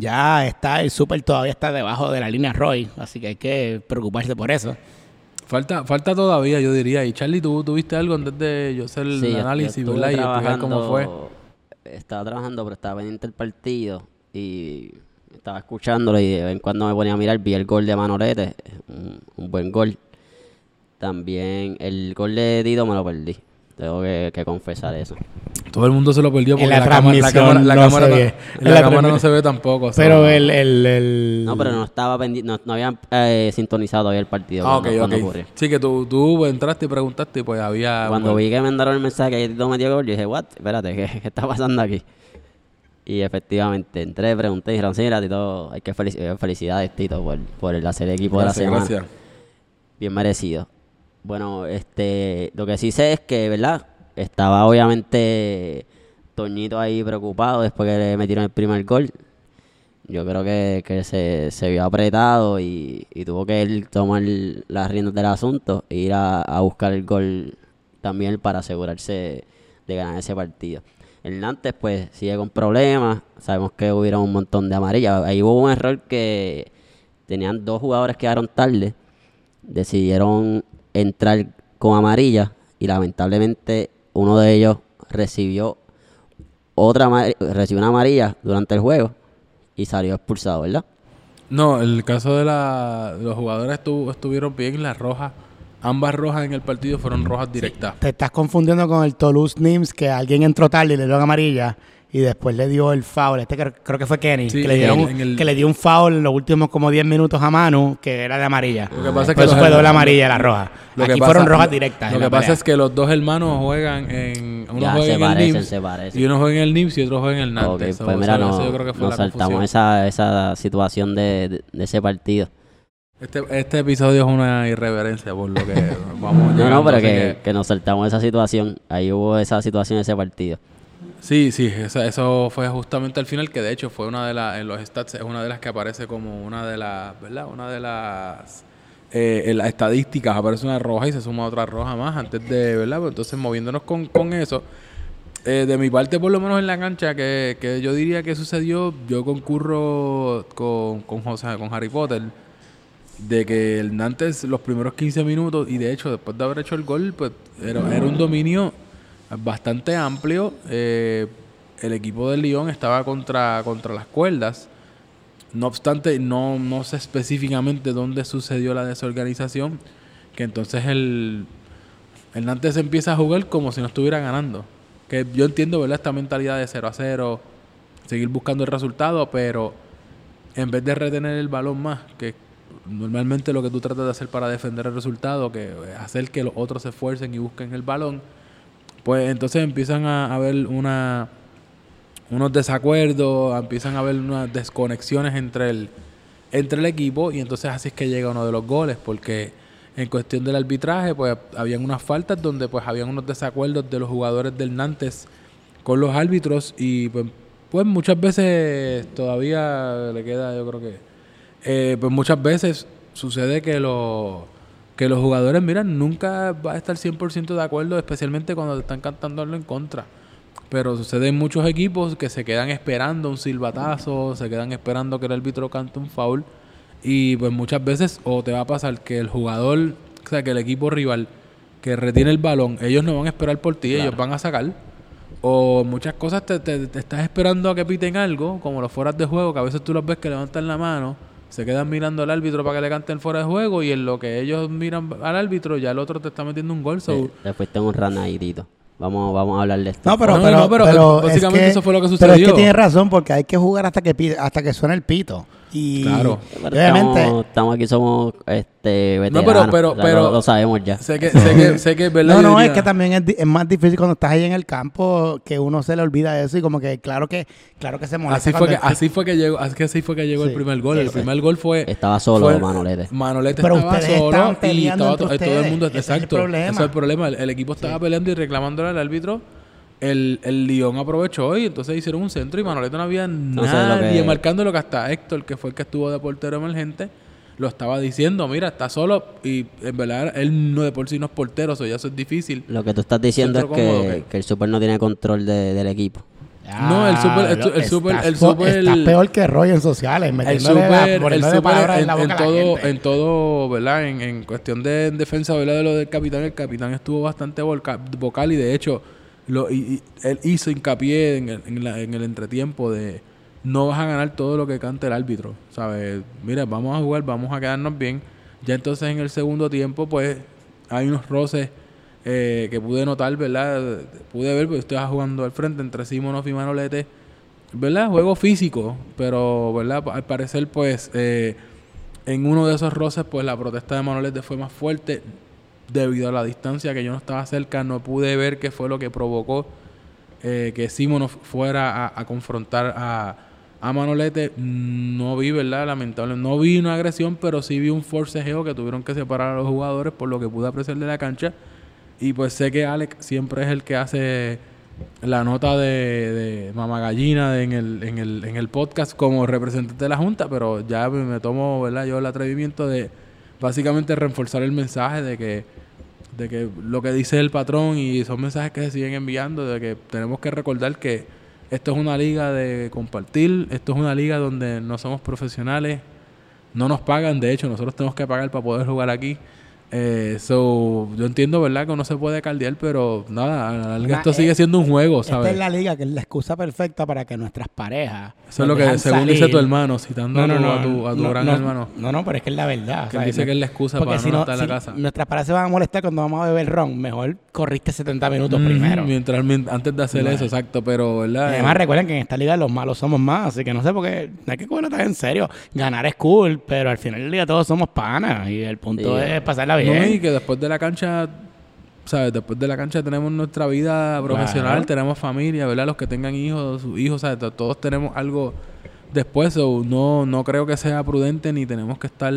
Ya está, el Super todavía está debajo de la línea Roy, así que hay que preocuparse por eso. Falta, falta todavía, yo diría. Y Charlie, ¿tú tuviste algo antes de yo hacer el Sí, yo- yo análisis, estuve ¿verdad? Y explicar cómo fue. Estaba trabajando, pero estaba pendiente del partido y estaba escuchándolo y de vez en cuando me ponía a mirar, vi el gol de Manolete, un, un buen gol. También el gol de Dido me lo perdí, tengo que, que confesar eso. Todo el mundo se lo perdió porque En la la, cámara, la transmisión cámara, la no cámara se no- ve. en la la cámara no se ve tampoco. o sea, Pero el, el, el- No, pero no estaba pendiente, no, no habían eh, sintonizado todavía el partido Ah, cuando, ok, cuando ok. ocurrió. Sí, que tú, tú entraste y preguntaste y pues había... Cuando bueno, vi que me mandaron el mensaje que Tito metió gol, yo dije, what, espérate, ¿qué, qué está pasando aquí? Y efectivamente entré, pregunté y dijeron, sí, mira, Tito, hay que felici- felicidades, Tito, por, por el hacer equipo gracias, de la semana. gracias. Bien merecido. Bueno, este, lo que sí sé es que, ¿verdad? Estaba obviamente Toñito ahí preocupado después que le metieron el primer gol. Yo creo que, que se, se vio apretado y, y tuvo que tomar las riendas del asunto e ir a, a buscar el gol también para asegurarse de ganar ese partido. Nantes pues sigue con problemas, sabemos que hubieron un montón de amarillas. Ahí hubo un error que tenían dos jugadores que quedaron tarde, decidieron entrar con amarilla y lamentablemente uno de ellos recibió otra recibió una amarilla durante el juego y salió expulsado, ¿verdad? No, el caso de la, los jugadores estu- estuvieron bien, las rojas, ambas rojas en el partido fueron rojas directas. te estás confundiendo con el Toulouse Nims, que alguien entró tarde y le dio amarilla. Y después le dio el foul. Este creo, creo que fue Kenny, Sí, que, le dieron- el- que le dio un foul en los últimos como 10 minutos a Manu, que era de amarilla. Lo que pasa es que los fue doble amarilla y la roja. Lo que Aquí pasa- fueron rojas directas. Lo que pasa es que los dos hermanos juegan en. Uno Ya, juega se en el parecen, NIMS se parecen. y uno juega en el NIMS y otro juega en el Nantes. pues So, mira, eso- no, eso yo creo que fue nos la saltamos confusión. esa, esa situación de, de- de ese partido. Este, este episodio es una irreverencia por lo que vamos No, llegando, no, pero así que, que nos saltamos esa situación. Ahí hubo esa situación en ese partido. Sí, sí, eso, eso fue justamente al final, que de hecho fue una de las, en los stats, es una de las que aparece como una de las, ¿verdad? Una de las, eh, en las estadísticas, aparece una roja y se suma otra roja más antes de, ¿verdad? Pues entonces moviéndonos con, con eso, eh, de mi parte por lo menos en la cancha, que, que yo diría que sucedió, yo concurro con, con José, con Harry Potter, de que el Nantes los primeros 15 minutos, y de hecho después de haber hecho el gol, pues era, era un dominio bastante amplio. Eh, el equipo del Lyon estaba contra, contra las cuerdas. No obstante, no, no sé específicamente dónde sucedió la desorganización, que entonces el, el Nantes empieza a jugar como si no estuviera ganando. Que yo entiendo, ¿verdad? Esta mentalidad de 0 a 0, seguir buscando el resultado, pero en vez de retener el balón más, que normalmente lo que tú tratas de hacer para defender el resultado, que es hacer que los otros se esfuercen y busquen el balón, pues entonces empiezan a haber una unos desacuerdos, empiezan a haber unas desconexiones entre el entre el equipo y entonces así es que llega uno de los goles porque en cuestión del arbitraje pues habían unas faltas donde pues habían unos desacuerdos de los jugadores del Nantes con los árbitros y pues, pues muchas veces todavía le queda yo creo que eh, pues muchas veces sucede que los que los jugadores, mira, nunca va a estar 100% de acuerdo, especialmente cuando te están cantándolo en contra. Pero sucede en muchos equipos que se quedan esperando un silbatazo, se quedan esperando que el árbitro cante un foul. Y pues muchas veces o te va a pasar que el jugador, o sea, que el equipo rival que retiene el balón, ellos no van a esperar por ti, ellos van a sacar. O muchas cosas te, te- te estás esperando a que piten algo, como los fueras de juego, que a veces tú los ves que levantan la mano, se quedan mirando al árbitro para que le canten fuera de juego y en lo que ellos miran al árbitro ya el otro te está metiendo un gol. so- Eh, Después tengo un ranadito. Vamos, vamos a hablar de esto. No, pero, No, pero, no, pero, pero eh, básicamente es que- eso fue lo que Pero es sucedió. que tiene razón, porque hay que jugar hasta que hasta que suene el pito. Y Claro. Pero obviamente, estamos, estamos aquí, somos este, No, veteranos. pero- pero- o sea, pero- lo, lo sabemos ya. Sé que, sé que, sé que es verdad. no, no, es que también es, di- es más difícil cuando estás ahí en el campo que uno se le olvida eso y como que claro que claro que se molesta. Así fue que, el- así fue que llegó, así que así fue que llegó el primer gol. El sí. primer gol fue Estaba solo fue- Manolete. Manolete Pero estaba solo y estaba todo el mundo Ese es el exacto. problema. Ese es el problema. El, el equipo estaba peleando y reclamándole al árbitro. El, el Lyon aprovechó y entonces hicieron un centro y Manolete no había sé, lo nadie que- marcando lo que hasta Héctor, que fue el que estuvo de portero emergente, lo estaba diciendo, mira, está solo y en verdad él no de por sí no es portero, eso ya eso es difícil. Lo que tú estás diciendo es cómodo, que, que el Super no tiene control de- del equipo. No, el super- el el super- el super- Estás peor que Roy en sociales, el super, la, el super en en, la boca en a la todo, en todo, ¿verdad? En, en cuestión de en defensa, ¿verdad? De lo del capitán, el capitán estuvo bastante vocal y de hecho lo, y, él hizo hincapié en el, en, la- en el entretiempo de no vas a ganar todo lo que cante el árbitro, ¿sabes? Mira, vamos a jugar, vamos a quedarnos bien. Ya entonces en el segundo tiempo, pues hay unos roces eh, que pude notar, ¿verdad? Pude ver, porque estoy jugando al frente entre Simonov y Manolete. ¿verdad? Juego físico, pero, ¿verdad? Al parecer, pues, eh, en uno de esos roces, pues la protesta de Manolete fue más fuerte debido a la distancia que yo no estaba cerca, no pude ver qué fue lo que provocó eh, que Simonov fuera a, confrontar a, a Manolete. No vi, ¿verdad? Lamentable, no vi una agresión, pero sí vi un forcejeo que tuvieron que separar a los jugadores por lo que pude apreciar de la cancha. Y pues sé que Alex siempre es el que hace la nota de, de Mama Gallina de- en, el, en, el, en el podcast como representante de la Junta, pero ya me tomo ¿verdad? yo el atrevimiento de básicamente reforzar el mensaje de que, de que lo que dice el patrón y son mensajes que se siguen enviando, de que tenemos que recordar que esto es una liga de compartir, esto es una liga donde no somos profesionales, no nos pagan, de hecho nosotros tenemos que pagar para poder jugar aquí. Eh, so, yo entiendo, ¿verdad? Que uno se puede caldear, pero nada, a la larga Una- esto sigue siendo un juego, Esta ¿sabes? es la liga que es la excusa perfecta para que nuestras parejas. Eso es lo que, según dice tu hermano, citando No, a, no, tu, no, a tu, a tu no, gran no, hermano. No, no, pero es que es la verdad. Que dice que es la excusa Porque para si no no, estar en la casa. Nuestras parejas se van a molestar cuando vamos a beber ron. Mejor corriste 70 minutos Ujú, primero. Mientras, mien- antes de hacer eso, exacto. Pero, ¿verdad? Además, recuerden que en esta liga los malos somos más, así que no sé por qué, no hay que cogerlo tan en serio. Ganar es cool, pero al final del día todos somos panas y el punto Sí. es pasarla No, bien. y que después de la cancha, ¿sabes? Después de la cancha tenemos nuestra vida profesional, tenemos familia, ¿verdad? Los que tengan hijos, sus hijos, ¿sabes? To- Todos tenemos algo después. so, no, no creo que sea prudente ni tenemos que estar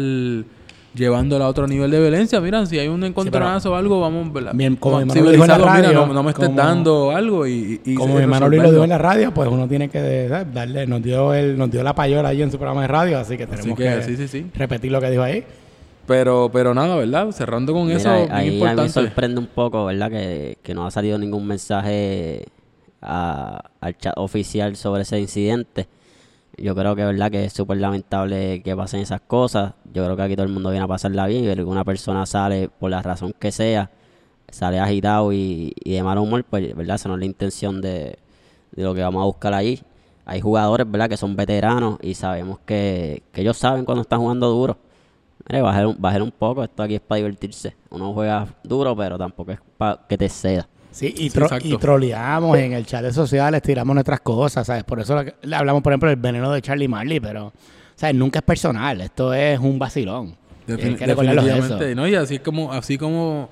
llevándolo a otro nivel de violencia. Mira, si hay un encontronazo o algo, vamos, ¿verdad? Como mi hermano dijo en la civilizado, mira, no, no me estés como- dando algo y, y- Como mi hermano Luis lo dijo en la radio, pues uno tiene que ¿sabes? darle, nos dio el, nos dio la payola ahí en su programa de radio, así que tenemos que, que, sí, sí, sí. repetir lo que dijo ahí. Pero, pero nada, ¿verdad? Cerrando con Mira, eso, ahí ahí a mí me sorprende un poco, ¿verdad? Que, que no ha salido ningún mensaje a- al chat oficial sobre ese incidente. Yo creo que, ¿verdad? Que es súper lamentable que pasen esas cosas. Yo creo que aquí todo el mundo viene a pasarla bien y ver que una persona sale, por la razón que sea, sale agitado y, y de mal humor, pues, ¿verdad? Esa no es la intención de, de lo que vamos a buscar ahí. Hay jugadores, ¿verdad? Que son veteranos y sabemos que, que ellos saben cuando están jugando duro. Mire, bajar un, bajar un poco, esto aquí es para divertirse. Uno juega duro, pero tampoco es para que te ceda. Sí, y, tro- y troleamos en el chat de sociales, tiramos nuestras cosas, ¿sabes? Por eso le hablamos, por ejemplo, del veneno de Charlie Marley, pero, ¿sabes? Nunca es personal, esto es un vacilón. Y Defin- hay que recordarlos eso. definitivamente. No, y así es como, así como,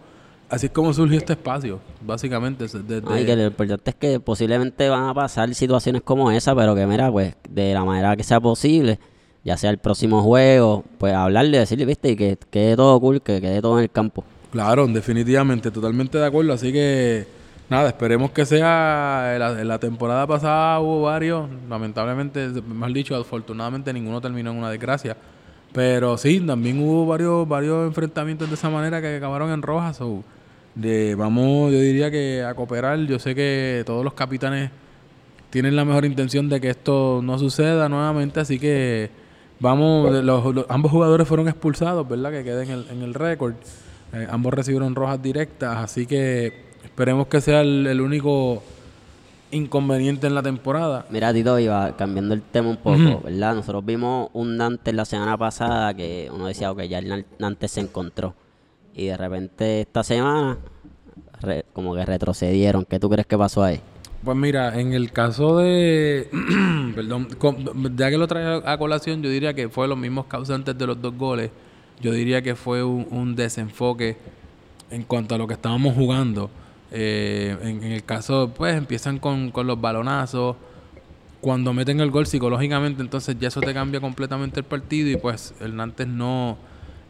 así es como surgió este espacio, básicamente. Ay, que lo importante es que posiblemente van a pasar situaciones como esa, pero que mira, pues de la manera que sea posible, ya sea el próximo juego, pues hablarle, decirle, viste, y que quede todo cool, que quede todo en el campo. Claro, definitivamente, totalmente de acuerdo. Así que, nada, esperemos que sea. En la, la temporada pasada hubo varios, lamentablemente, más dicho, afortunadamente ninguno terminó en una desgracia. Pero sí, también hubo varios varios enfrentamientos de esa manera que acabaron en rojas. so, de, vamos, yo diría que a cooperar. Yo sé que todos los capitanes tienen la mejor intención de que esto no suceda nuevamente, así que vamos, los, los- ambos jugadores fueron expulsados, ¿verdad? Que quede en el, en el récord. Eh, ambos recibieron rojas directas, así que esperemos que sea el, el único inconveniente en la temporada. Mira, Tito, iba cambiando el tema un poco, ¿verdad? Nosotros vimos un Nantes la semana pasada que uno decía, ok, ya el Nan- Nantes se encontró. Y de repente esta semana, re- como que retrocedieron. ¿Qué tú crees que pasó ahí? Pues mira, en el caso de. perdón, con- ya que lo trae a colación, yo diría que fue los mismos causantes de los dos goles. Yo diría que fue un, un desenfoque en cuanto a lo que estábamos jugando. Eh, en, en el caso, pues empiezan con, con los balonazos. Cuando meten el gol psicológicamente, entonces ya eso te cambia completamente el partido. Y pues el Nantes no.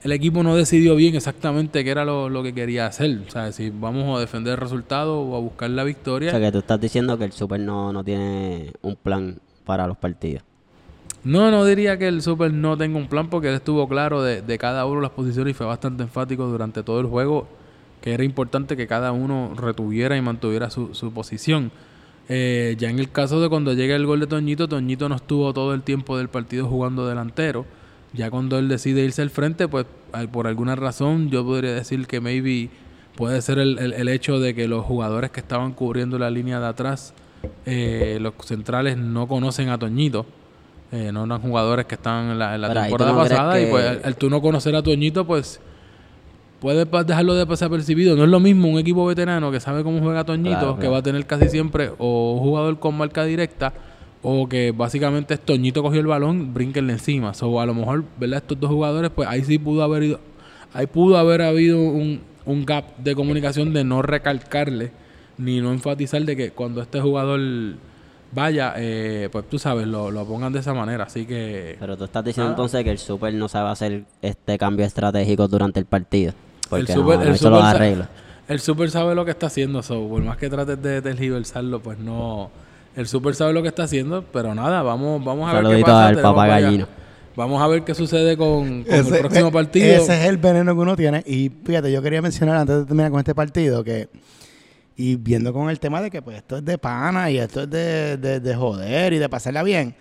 El equipo no decidió bien exactamente qué era lo, lo que quería hacer. O sea, si vamos a defender el resultado o a buscar la victoria. O sea, que tú estás diciendo que el Super no, no tiene un plan para los partidos. No, no diría que el Super no tenga un plan porque él estuvo claro de, de cada uno de las posiciones y fue bastante enfático durante todo el juego que era importante que cada uno retuviera y mantuviera su, su posición. Eh, ya en el caso de cuando llega el gol de Toñito, Toñito no estuvo todo el tiempo del partido jugando delantero. Ya cuando él decide irse al frente, pues al- por alguna razón yo podría decir que maybe puede ser el, el- el hecho de que los jugadores que estaban cubriendo la línea de atrás, eh, los centrales no conocen a Toñito. Eh, no eran jugadores que estaban en la, en temporada no pasada y pues al, al tú no conocer a Toñito, pues puedes dejarlo de pasar percibido. No es lo mismo un equipo veterano que sabe cómo juega Toñito, Claro, que claro. va a tener casi siempre o un jugador con marca directa o que básicamente Toñito cogió el balón, brínquenle encima. O a lo mejor, ¿verdad? Estos dos jugadores, pues ahí sí pudo haber ido, ahí pudo haber habido un, un gap de comunicación de no recalcarle ni no enfatizar de que cuando este jugador vaya, eh, pues tú sabes, lo, lo pongan de esa manera. Así que Pero tú estás diciendo Ah. entonces que el Super no sabe hacer este cambio estratégico durante el partido. Porque el super, no el super sa- arreglos. el super sabe lo que está haciendo, so, por más que trates de tergiversarlo, pues no. El super sabe lo que está haciendo, pero nada, vamos, vamos a ver qué Saludito pasa. al papá. Vamos a ver qué sucede con, con Ese- el próximo e- partido. Ese es el veneno que uno tiene. Y fíjate, yo quería mencionar antes de terminar con este partido que, y viendo con el tema de que pues esto es de pana y esto es de, de- de joder y de pasarla bien.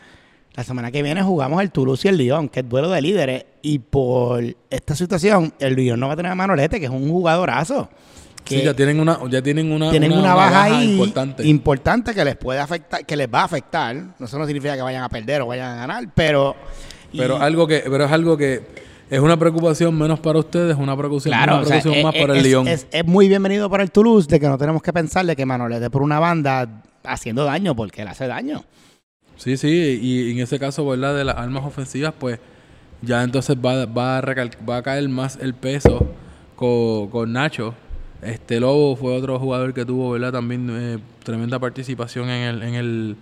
La semana que viene jugamos el Toulouse y el Lyon, que es duelo de líderes. Y por esta situación, el Lyon no va a tener a Manolete, que es un jugadorazo. Que Sí, ya tienen una, ya tienen una, tienen una, baja, ahí importante. importante que les puede afectar, que les va a afectar. No Eso no significa que vayan a perder o vayan a ganar, pero. y- Pero algo que, pero es algo que, es una preocupación menos para ustedes, una preocupación, Claro, una o sea, preocupación es, más para el es- Lyon. es- es muy bienvenido para el Toulouse de que no tenemos que pensar de que Manolete por una banda haciendo daño, porque él hace daño. Sí, sí, y en ese caso, ¿verdad? De las armas ofensivas, pues ya entonces va, va, a, va a caer más el peso con, con Nacho. Este Lobo fue otro jugador que tuvo, ¿verdad? También eh, tremenda participación en el, en el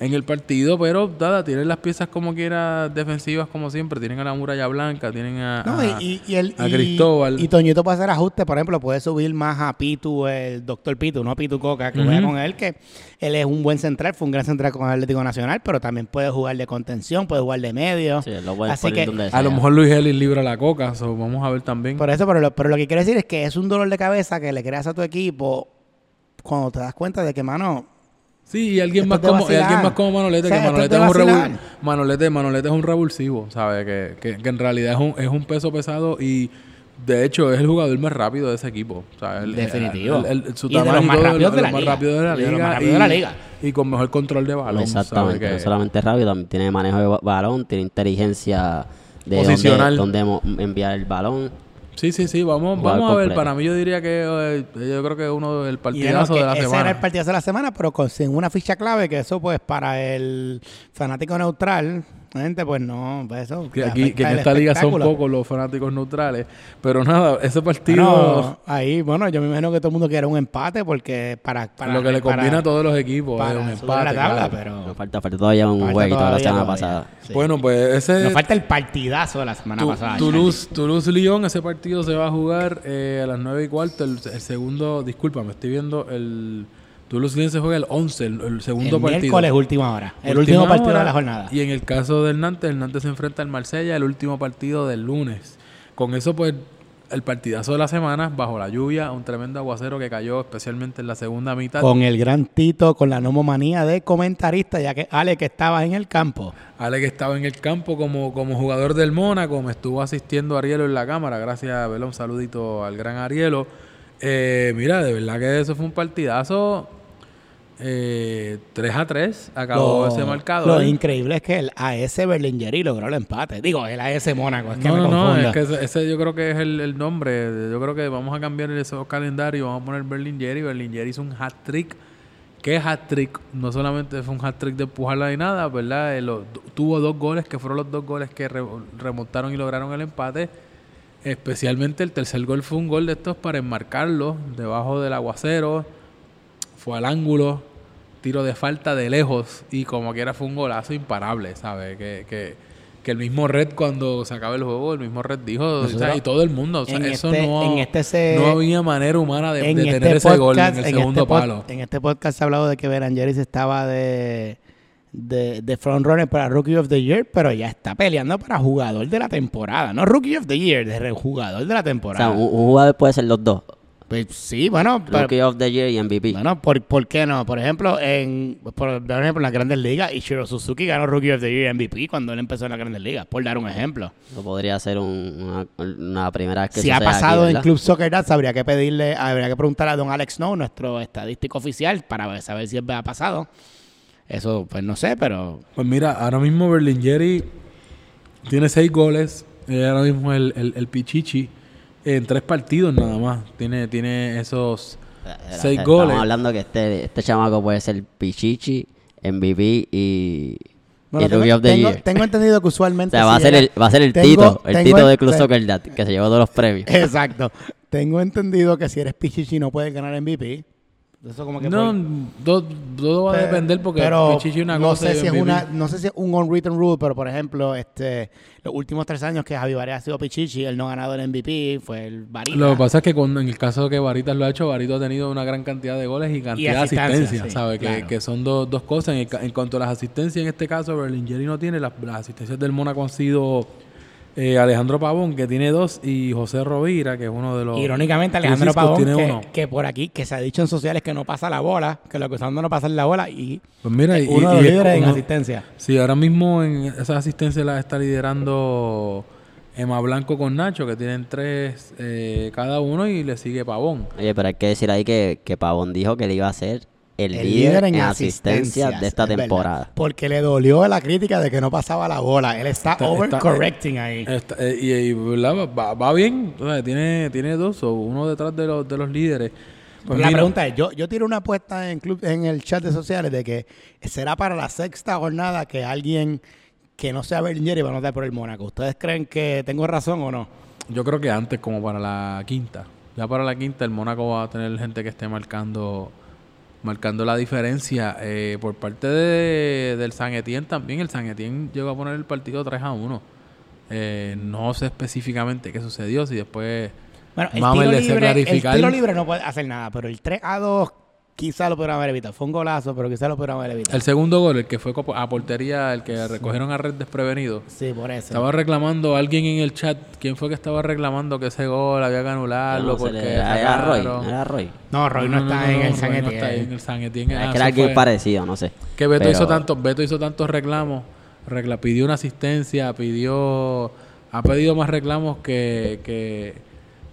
en el partido, pero nada, tienen las piezas como quiera defensivas como siempre, tienen a la muralla blanca, tienen a, No, a- y, y, y el, a y- Cristóbal. Y Toñito puede hacer ajustes, por ejemplo, puede subir más a Pitu, el doctor Pitu, no a Pitu Coca, que juega Ujú. con él, que él es un buen central, fue un gran central con el Atlético Nacional, pero también puede jugar de contención, puede jugar de medio. Sí, lo Así que, donde a lo mejor Luis Ellis libra la coca, so vamos a ver también. por eso, pero lo, pero lo que quiero decir es que es un dolor de cabeza que le creas a tu equipo cuando te das cuenta de que, mano, Sí, y alguien más como y alguien más como Manolete, O sea, que Manolete es un revul-. Manolete, Manolete es un revulsivo, ¿sabes? Que, que, que en realidad es un, es un peso pesado y de hecho es el jugador más rápido de ese equipo. Definitivo. su Y de tamaño los más rápidos de los la más liga. rápidos de la Y de los liga más rápidos y, de la liga. y con mejor control de balón. Exactamente, ¿sabes? no solamente rápido, también tiene manejo de ba- balón, tiene inteligencia de dónde, enviar el balón. Sí, sí, sí, vamos, vamos a ver. Para mí yo diría que eh, yo creo que es uno era partidazo de la ese semana. era el partidazo de la semana, pero con sin una ficha clave, que eso pues para el fanático neutral, gente, pues no, pues eso. que aquí, que en esta liga son pocos los fanáticos neutrales. Pero nada, ese partido... Bueno, ahí, bueno, yo me imagino que todo el mundo quiere un empate porque para, para lo que le para- conviene a todos los equipos es un empate. tabla, claro. pero Nos falta, falta todavía un jueguito de la semana pasada. Sí. Bueno, pues ese Nos falta el partidazo de la semana Tu- pasada. Toulouse, Toulouse Lyon, ese partido se va a jugar eh, a las 9 y cuarto. El, el segundo, disculpa, me estoy viendo el Toulouse Lyon se juega el 11, el, el segundo el partido. miércoles, última hora. El Última último partido hora. de la jornada. Y en el caso del Nantes, el Nantes se enfrenta al Marsella, el último partido del lunes. Con eso, pues, el partidazo de la semana, bajo la lluvia, un tremendo aguacero que cayó especialmente en la segunda mitad. Con el gran Tito, con la nomomanía de comentarista, ya que Ale que estaba en el campo. Ale que estaba en el campo como, como jugador del Mónaco, me estuvo asistiendo Arielo en la cámara, gracias, un saludito al gran Arielo. Eh, mira, de verdad que eso fue un partidazo eh, 3 a 3, acabó Lo- ese marcador. Lo increíble es que el AS Berlingeri logró el empate. Digo, el AS Mónaco, es que no, me no, es que ese, ese yo creo que es el, el nombre. Yo creo que vamos a cambiar esos calendarios. Vamos a poner Berlingeri. Berlingeri hizo un hat-trick. ¿Qué es hat-trick? No solamente fue un hat-trick de empujarla ni nada, ¿verdad? Eh, lo- tuvo dos goles que fueron los dos goles que re- remontaron y lograron el empate. Especialmente el tercer gol fue un gol de estos para enmarcarlo debajo del aguacero. Fue al ángulo, tiro de falta de lejos y como quiera fue un golazo imparable, ¿sabes? Que, que, que el mismo Red cuando se acaba el juego, el mismo Red dijo, o sea, Nosotros- y todo el mundo, o sea, en eso este- no, en este se- no había manera humana de, en de este tener ese gol en el en segundo este pod- palo. En este podcast se ha hablado de que Berangeris estaba de, de, de frontrunner para Rookie of the Year, pero ya está peleando para jugador de la temporada. No Rookie of the Year, de jugador de la O sea, temporada. un jugador puede ser los dos. Pues sí, bueno, pero- Rookie of the Year y MVP. bueno ¿por, ¿por qué no? Por ejemplo, en, por, por ejemplo, en las grandes ligas, Ichiro Suzuki ganó Rookie of the Year MVP cuando él empezó en las grandes ligas, por dar un ejemplo. Eso podría ser un- una, una primera vez que si eso ha sea aquí, pasado en. Club Soccer Dats, habría que pedirle, habría que preguntar a don Alex Snow, nuestro estadístico oficial, para saber si ha pasado. Eso, pues no sé, pero Pues mira, ahora mismo Berlingeri tiene seis goles. Eh, ahora mismo el, el, el Pichichi en tres partidos nada más. Tiene, tiene esos seis estamos goles. hablando que este, este chamaco puede ser Pichichi, MVP y, Bueno, y tengo, Rookie of the tengo- Year. tengo entendido que O usualmente. va a ser el, va a ser el tengo- Tito, el tengo Tito de Club te- Soccer Dad, que se llevó todos los premios. Exacto. Tengo entendido que si eres Pichichi no puedes ganar MVP. Eso como que No, todo, todo va a depender porque pero una no sé si es una no sé si es un unwritten rule pero por ejemplo este los últimos tres años que Javi Varela ha sido Pichichi él no ha ganado el MVP fue el Varita Lo que pasa es que cuando, en el caso de que Varitas lo ha hecho, Varito ha tenido una gran cantidad de goles y cantidad de asistencias, sí, ¿sabes? Que, claro. que son dos, dos cosas. En, el en cuanto a las asistencias, en este caso, Berlingeri no tiene. Las, las asistencias del Mónaco han sido eh, Alejandro Pavón, que tiene dos, y José Rovira, que es uno de los... Irónicamente, Alejandro Pavón, tiene que, uno. que por aquí, que se ha dicho en sociales que no pasa la bola, que lo que está dando no pasa la bola, y Pues mira, y, uno de y los es líderes en asistencia. Sí, ahora mismo en esa asistencia la está liderando Emma Blanco con Nacho, que tienen tres eh, cada uno, y le sigue Pavón. Oye, pero hay que decir ahí que, que Pavón dijo que le iba a hacer el, el líder, en asistencias, asistencia de esta es verdad. temporada. Porque le dolió la crítica de que no pasaba la bola. Él está, Está- overcorrecting ahí. Está- eh, y. Va, va bien, o sea, tiene, tiene dos o uno detrás de los, de los líderes. Pues la mira, pregunta es, yo, yo tiro una apuesta en, club, en el chat de sociales de que será para la sexta jornada que alguien que no sea Berlinger va a anotar por el Mónaco. ¿Ustedes creen que tengo razón o no? Yo creo que antes, como para la quinta. Ya para la quinta, el Mónaco va a tener gente que esté marcando marcando la diferencia. Eh, por parte de, del San Etienne también, el San Etienne llegó a poner el partido 3 a 1. Eh, no sé específicamente qué sucedió, si después Bueno, el tiro, libre, el tiro libre no puede hacer nada, pero el 3 a 2 quizá lo pudieran haber evitado. Fue un golazo, pero quizá lo pudieran haber evitado. El segundo gol, el que fue a portería, el que recogieron a red desprevenido. Sí, por eso. Estaba reclamando alguien en el chat. ¿Quién fue que estaba reclamando que ese gol había que anularlo? No, porque le- era Roy, era Roy. No, Roy no, está en el San Roy no está en el San Etienne. Es Ah, que era alguien parecido, no sé. Que Beto Pero- hizo tantos, Beto hizo tantos reclamos, recla- pidió una asistencia, pidió, ha pedido más reclamos que, que,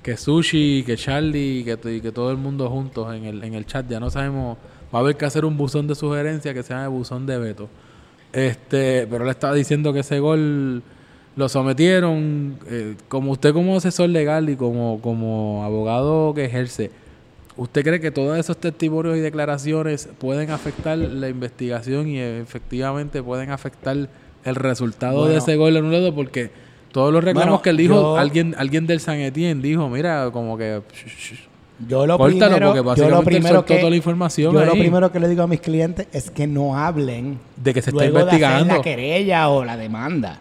que Sushi, que Charlie, que, todo el mundo juntos en el, en el chat. Ya no sabemos, va a haber que hacer un buzón de sugerencia que se llame buzón de Beto. Este, pero él estaba diciendo que ese gol lo sometieron, eh, como usted como asesor legal y como, como abogado que ejerce, ¿Usted cree que todos esos testimonios y declaraciones pueden afectar la investigación y efectivamente pueden afectar el resultado de ese gol anulado? Porque todos los reclamos Bueno, que él dijo, yo- alguien alguien del San Etienne dijo, mira, como que... sh- sh- Yo lo Córtalo, primero, porque yo básicamente lo él primero que, toda la información yo lo primero que le digo a mis clientes es que no hablen De que se está luego de hacer investigando. la querella o la demanda.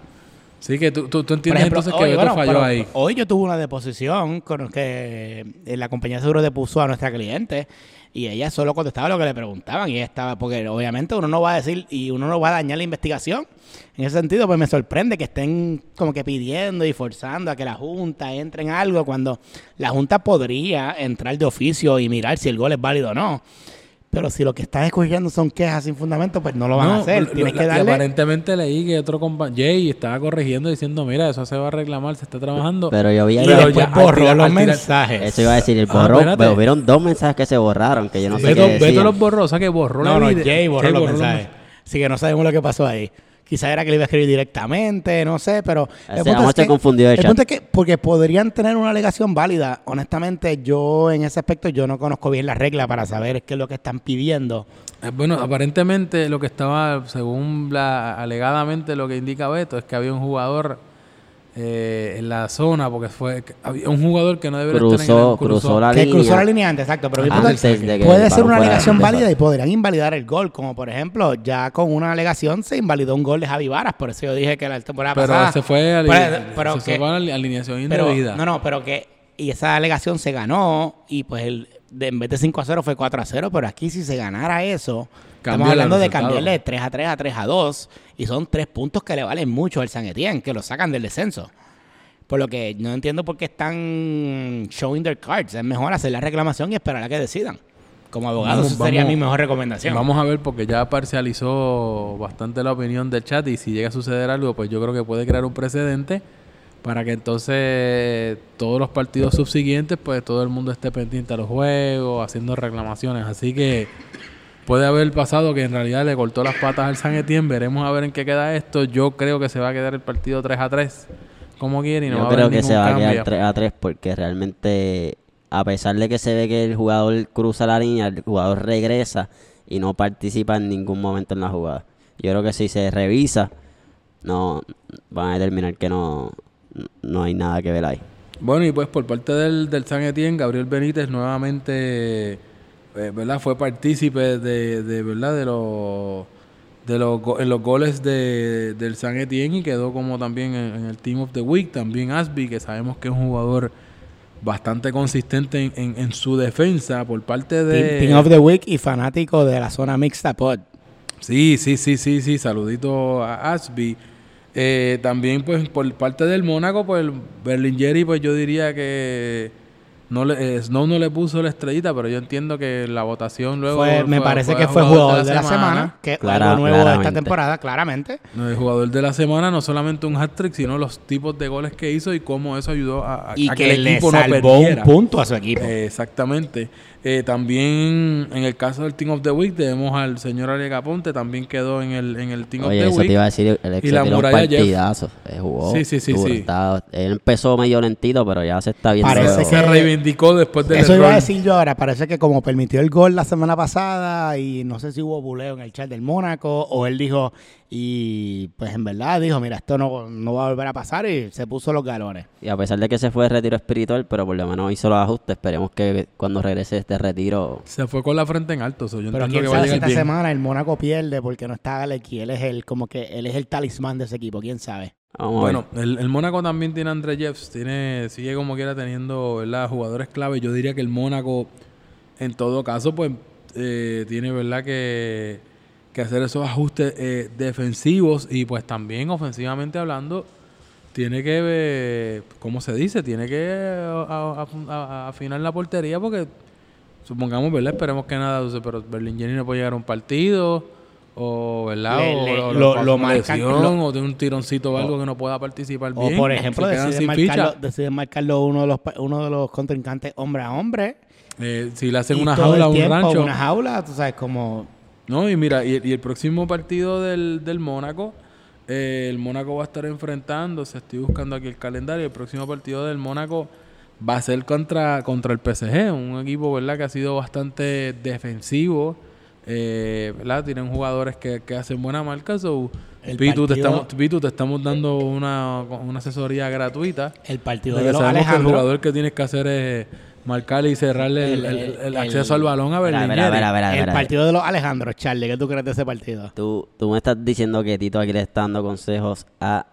Sí, que tú, tú, tú entiendes ejemplo, entonces que hoy, bueno, falló pero ahí. Hoy yo tuve una deposición con que la compañía de seguro depuso a nuestra cliente y ella solo contestaba lo que le preguntaban y ella estaba, porque obviamente uno no va a decir y uno no va a dañar la investigación. En ese sentido, pues me sorprende que estén como que pidiendo y forzando a que la Junta entre en algo cuando la Junta podría entrar de oficio y mirar si el gol es válido o no. Pero si lo que están escogiendo son quejas sin fundamento, pues no lo van a hacer. lo- Tienes la- que y darle... aparentemente leí que otro compañero, Jay, estaba corrigiendo diciendo, mira, eso se va a reclamar, se está trabajando. Pero yo vi. Pero ya, borró tirar- los tirar- mensajes. Eso iba a decir, el Ah, borró. espérate. pero hubieron dos mensajes que se borraron, que yo no sé Beto, qué Beto los borró, o sea que borró No, la no. Jay borró Jay los borró los mensajes. Así que no sabemos lo que pasó ahí. Quizá era que le iba a escribir directamente, no sé, pero... Ese amor se confundió de el punto es que, porque podrían tener una alegación válida. Honestamente, yo en ese aspecto yo no conozco bien la regla para saber qué es lo que están pidiendo. Eh, Bueno, aparentemente lo que estaba, según la alegadamente lo que indica Beto, es que había un jugador eh, en la zona, porque fue había un jugador que no debería estar en Cruzó, el cruzó la que línea. cruzó la línea antes, exacto. Pero Antes de que puede el ser una alegación válida y podrían invalidar el gol. Como por ejemplo, ya con una alegación se invalidó un gol de Javi Varas. Por eso yo dije que la temporada Pero pasada... se fue a Pero- pero se que- fue a la alineación Pero, indebida. no, no, pero que y esa alegación se ganó y pues el, de, en vez de 5 a 0 fue 4 a 0, pero aquí si se ganara eso, Cambia estamos hablando de cambiarle de 3 a 3 a 3 a 2 y son tres puntos que le valen mucho al San Etienne, que lo sacan del descenso. Por lo que no entiendo por qué están showing their cards. Es mejor hacer la reclamación y esperar a que decidan. Como abogado, Vamos- esa sería vamos- mi mejor recomendación. Vamos a ver porque ya parcializó bastante la opinión del chat y si llega a suceder algo, pues yo creo que puede crear un precedente para que entonces todos los partidos subsiguientes, pues todo el mundo esté pendiente a los juegos, haciendo reclamaciones. Así que puede haber pasado que en realidad le cortó las patas al San Etienne. Veremos a ver en qué queda esto. Yo creo que se va a quedar el partido 3 a 3 como quiere y no va Yo a haber creo que se va a quedar 3 a 3 porque realmente, a pesar de que se ve que el jugador cruza la línea, el jugador regresa y no participa en ningún momento en la jugada. Yo creo que si se revisa, no van a determinar que no, no hay nada que ver ahí. Bueno, y pues por parte del, del San Etienne, Gabriel Benítez nuevamente, eh, ¿verdad? Fue partícipe de, de, ¿verdad? De los, de los, en los goles de, del San Etienne y quedó como también en, en el Team of the Week. También Asby, que sabemos que es un jugador bastante consistente en, en- en su defensa por parte de... Team, Team of the Week y fanático de la zona mixta pod. Sí, sí, sí, sí, sí. Saludito a Asby. Eh, también, pues, por parte del Mónaco, pues, Berlingeri, pues, yo diría que no le, eh, Snow no le puso la estrellita, pero yo entiendo que la votación luego. Fue- me parece que fue jugador de la semana, que es Clara- algo nuevo de esta temporada, claramente. No, El jugador de la semana, no solamente un hat-trick, sino los tipos de goles que hizo y cómo eso ayudó a, a- Y a que, el le equipo no salvó un perdiera. punto a su equipo. Eh, exactamente. Eh, también en el caso del Team of the Week tenemos al señor Ariel Ponte, también quedó en el, en el Team Oye, of the eso Week. te iba a decir, el ex Y la un muralla Jeff. partidazo. eh, jugó. Sí, sí, sí, él empezó medio lentito, pero ya se está viendo. Parece se que- reivindicó después del Eso iba a decir yo ahora. Parece que como permitió el gol la semana pasada y no sé si hubo buleo en el chat del Mónaco o él dijo, y pues en verdad dijo, mira, esto no, no va a volver a pasar y se puso los galones. Y a pesar de que se fue de retiro espiritual, pero por lo menos hizo los ajustes. Esperemos que cuando regrese este retiro. Se fue con la frente en alto. so yo Pero entiendo quién que va a llegar esta bien. semana el Mónaco pierde porque no está Galecki. Él es el, como que él es el talismán de ese equipo, quién sabe. Vamos Bueno, el, el Mónaco también tiene a André Jeffs, tiene, sigue como quiera teniendo ¿verdad? jugadores clave. Yo diría que el Mónaco, en todo caso, pues eh, tiene verdad que, que hacer esos ajustes eh, defensivos y pues también ofensivamente hablando, tiene que, eh, ¿cómo se dice? Tiene que eh, a- a- a- afinar la portería porque supongamos, ¿verdad? Esperemos que nada, pero Berlingeni no puede llegar a un partido. O, ¿verdad? Le- o, le- o- lo- lo una marcan- lesión, lo- o de un tironcito o algo que no pueda participar O bien. por ejemplo, deciden marcarlo, deciden marcarlo uno de los uno de los contrincantes hombre a hombre. Eh, si le hacen una jaula a un tiempo rancho. Una jaula, tú sabes, como No, y mira, y, y el próximo partido del, del Mónaco, eh, el Mónaco va a estar enfrentándose, estoy buscando aquí el calendario, el próximo partido del Mónaco va a ser contra, contra el PSG, un equipo, ¿verdad?, que ha sido bastante defensivo, eh, ¿verdad? Tienen jugadores que, que hacen buena marca, so, Pitu, te estamos, Pitu, te estamos dando una, una asesoría gratuita. el partido De de, los que el Alejandro. jugador que tienes que hacer es marcarle y cerrarle el, El- el- el el- acceso al balón a Berlingeri. el partido de los Alejandros, Charlie, ¿qué tú crees de ese partido? Tú, tú me estás diciendo que Tito aquí le está dando consejos a,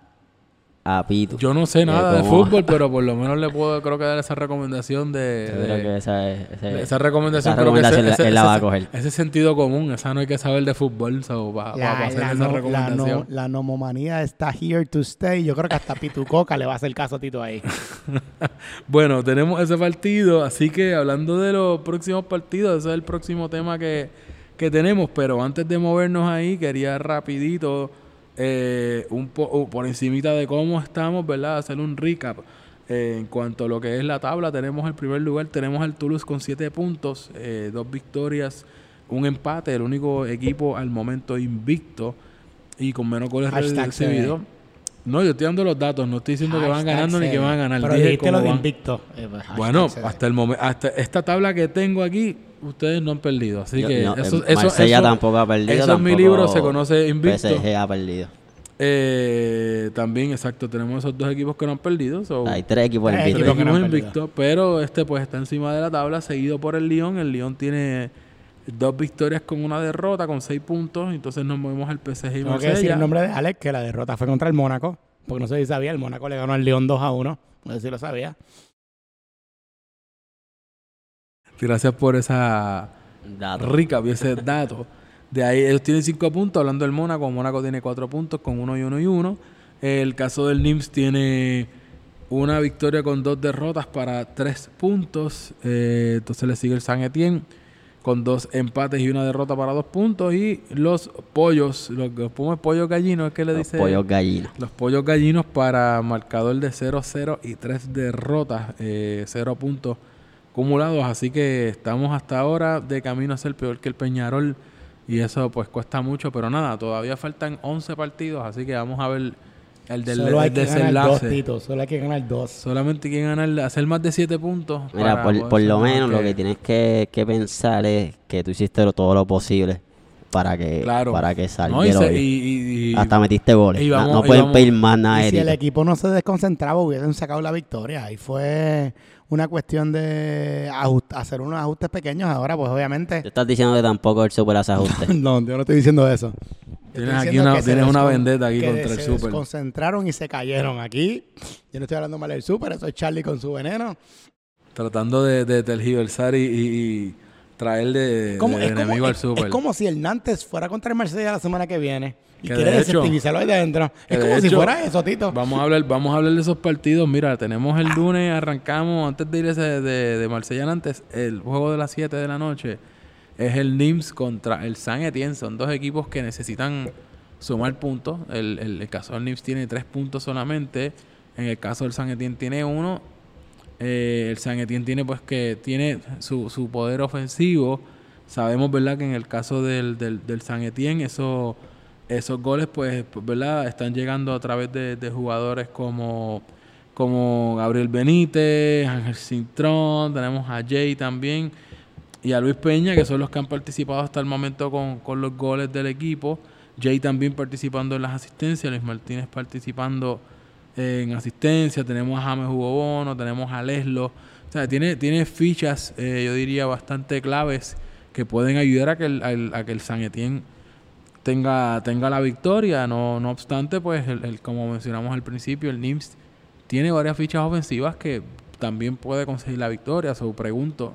a Pitu. Yo no sé Eh, nada de ¿cómo? fútbol, pero por lo menos le puedo, creo que dar esa recomendación de... Yo creo de- que esa es. ese- esa recomendación, esa creo que ese- recomendación la- ese- él la va a coger. Ese sentido común, esa no hay que saber de fútbol, so, para hacer esa no- recomendación. no- la nomomanía está here to stay. Yo creo que hasta Pitu Coca le va a hacer caso a Tito ahí. Bueno, tenemos ese partido, así que hablando de los próximos partidos, ese es el próximo tema que, que tenemos, pero antes de movernos ahí, quería rapidito, eh, un po- uh, por encimita de cómo estamos, ¿verdad? Hacer un recap. Eh, en cuanto a lo que es la tabla, tenemos el primer lugar, tenemos al Toulouse con 7 puntos, eh, dos victorias, un empate, el único equipo al momento invicto y con menos goles recibidos. No, yo estoy dando los datos, no estoy diciendo que van ganando ni que van a ganar. Pero dijiste cómo lo de van. invicto. Eh, pues, Bueno, hasta el momento, hasta esta tabla que tengo aquí, ustedes no han perdido. Así Yo- que no, eso, eh, eso, Marsella eso- tampoco ha perdido. Eso en mi libro se conoce invicto. PSG ha perdido. Eh, también, exacto, tenemos esos dos equipos que no han perdido. so, Hay tres equipos invictos. equipos que no han invictos, pero este pues está encima de la tabla, seguido por el Lyon. El Lyon tiene dos victorias con una derrota, con seis puntos. Entonces nos movemos al PSG y Tengo que decir el nombre de Alex, que la derrota fue contra el Mónaco. Porque no sé si sabía, el Mónaco le ganó al León 2 a 1. No sé si lo sabía. Gracias por esa Dato. rica ese dato. De ahí ellos tienen cinco puntos, hablando del Mónaco, Mónaco tiene cuatro puntos con uno y uno y uno. El caso del NIMS tiene una victoria con dos derrotas para tres puntos. Eh, entonces le sigue el San Etienne con dos empates y una derrota para dos puntos. Y los pollos, los, los pomos pollos gallinos, es que le Los dice pollos gallinas. los pollos gallinos para marcador de 0-0 y 3 derrotas, eh, 0 puntos acumulados. Así que estamos hasta ahora de camino a ser peor que el Peñarol. Y eso pues cuesta mucho, pero nada, todavía faltan 11 partidos. Así que vamos a ver el del Solo hay el que ganar dos, desenlace. Tito. Solo hay que ganar dos. Solamente hay que ganar, hacer más de 7 puntos. Mira, para por, lo menos lo que tienes que, que pensar es que tú hiciste todo lo posible para que, Claro. para que No, y y- y- y- Hasta metiste goles. No- no pueden vamos- pedir más nada Y si el equipo no se desconcentraba, hubiesen sacado la victoria. Y fue una cuestión de ajust- hacer unos ajustes pequeños. Ahora, pues obviamente. Tú estás diciendo que tampoco él supo hace ajustes. No, yo no estoy diciendo eso. Tienes aquí una- se tienes una vendetta aquí contra el se Super. desconcentraron y se cayeron. Aquí, yo no estoy hablando mal del Super, eso es Charlie con su veneno. tratando de, de tergiversar y, y- y traer de, Como- de como, enemigo al Super. es como si el Nantes fuera contra el Marsella la semana que viene y Que quiere de ahí dentro. Es de como si hecho- fuera eso, Tito. Vamos a hablar, vamos a hablar de esos partidos. Mira, tenemos el lunes, arrancamos antes de ir ese de, de Marsella antes, el juego de las 7 de la noche es el Nims contra el San Etienne. Son dos equipos que necesitan sumar puntos. El, el- el caso del Nims tiene tres puntos solamente. En el caso del San Etienne tiene uno. Eh, el San Etienne tiene pues que tiene su, su poder ofensivo. Sabemos, ¿verdad? Que en el caso del, del, San Etienne, eso, esos goles, pues, pues, ¿verdad? Están llegando a través de, de jugadores como, como Gabriel Benítez, Ángel Cintrón, tenemos a Jay también y a Luis Peña, que son los que han participado hasta el momento con, con los goles del equipo. Jay también participando en las asistencias, Luis Martínez participando en asistencia, tenemos a James Hugo Bono, tenemos a Leslo. O sea, tiene, tiene fichas, eh, yo diría, bastante claves que pueden ayudar a que el, al- a que el San Etienne tenga, tenga la victoria. No, no obstante, pues, el, el- como mencionamos al principio, el NIMS tiene varias fichas ofensivas que también puede conseguir la victoria. So, pregunto,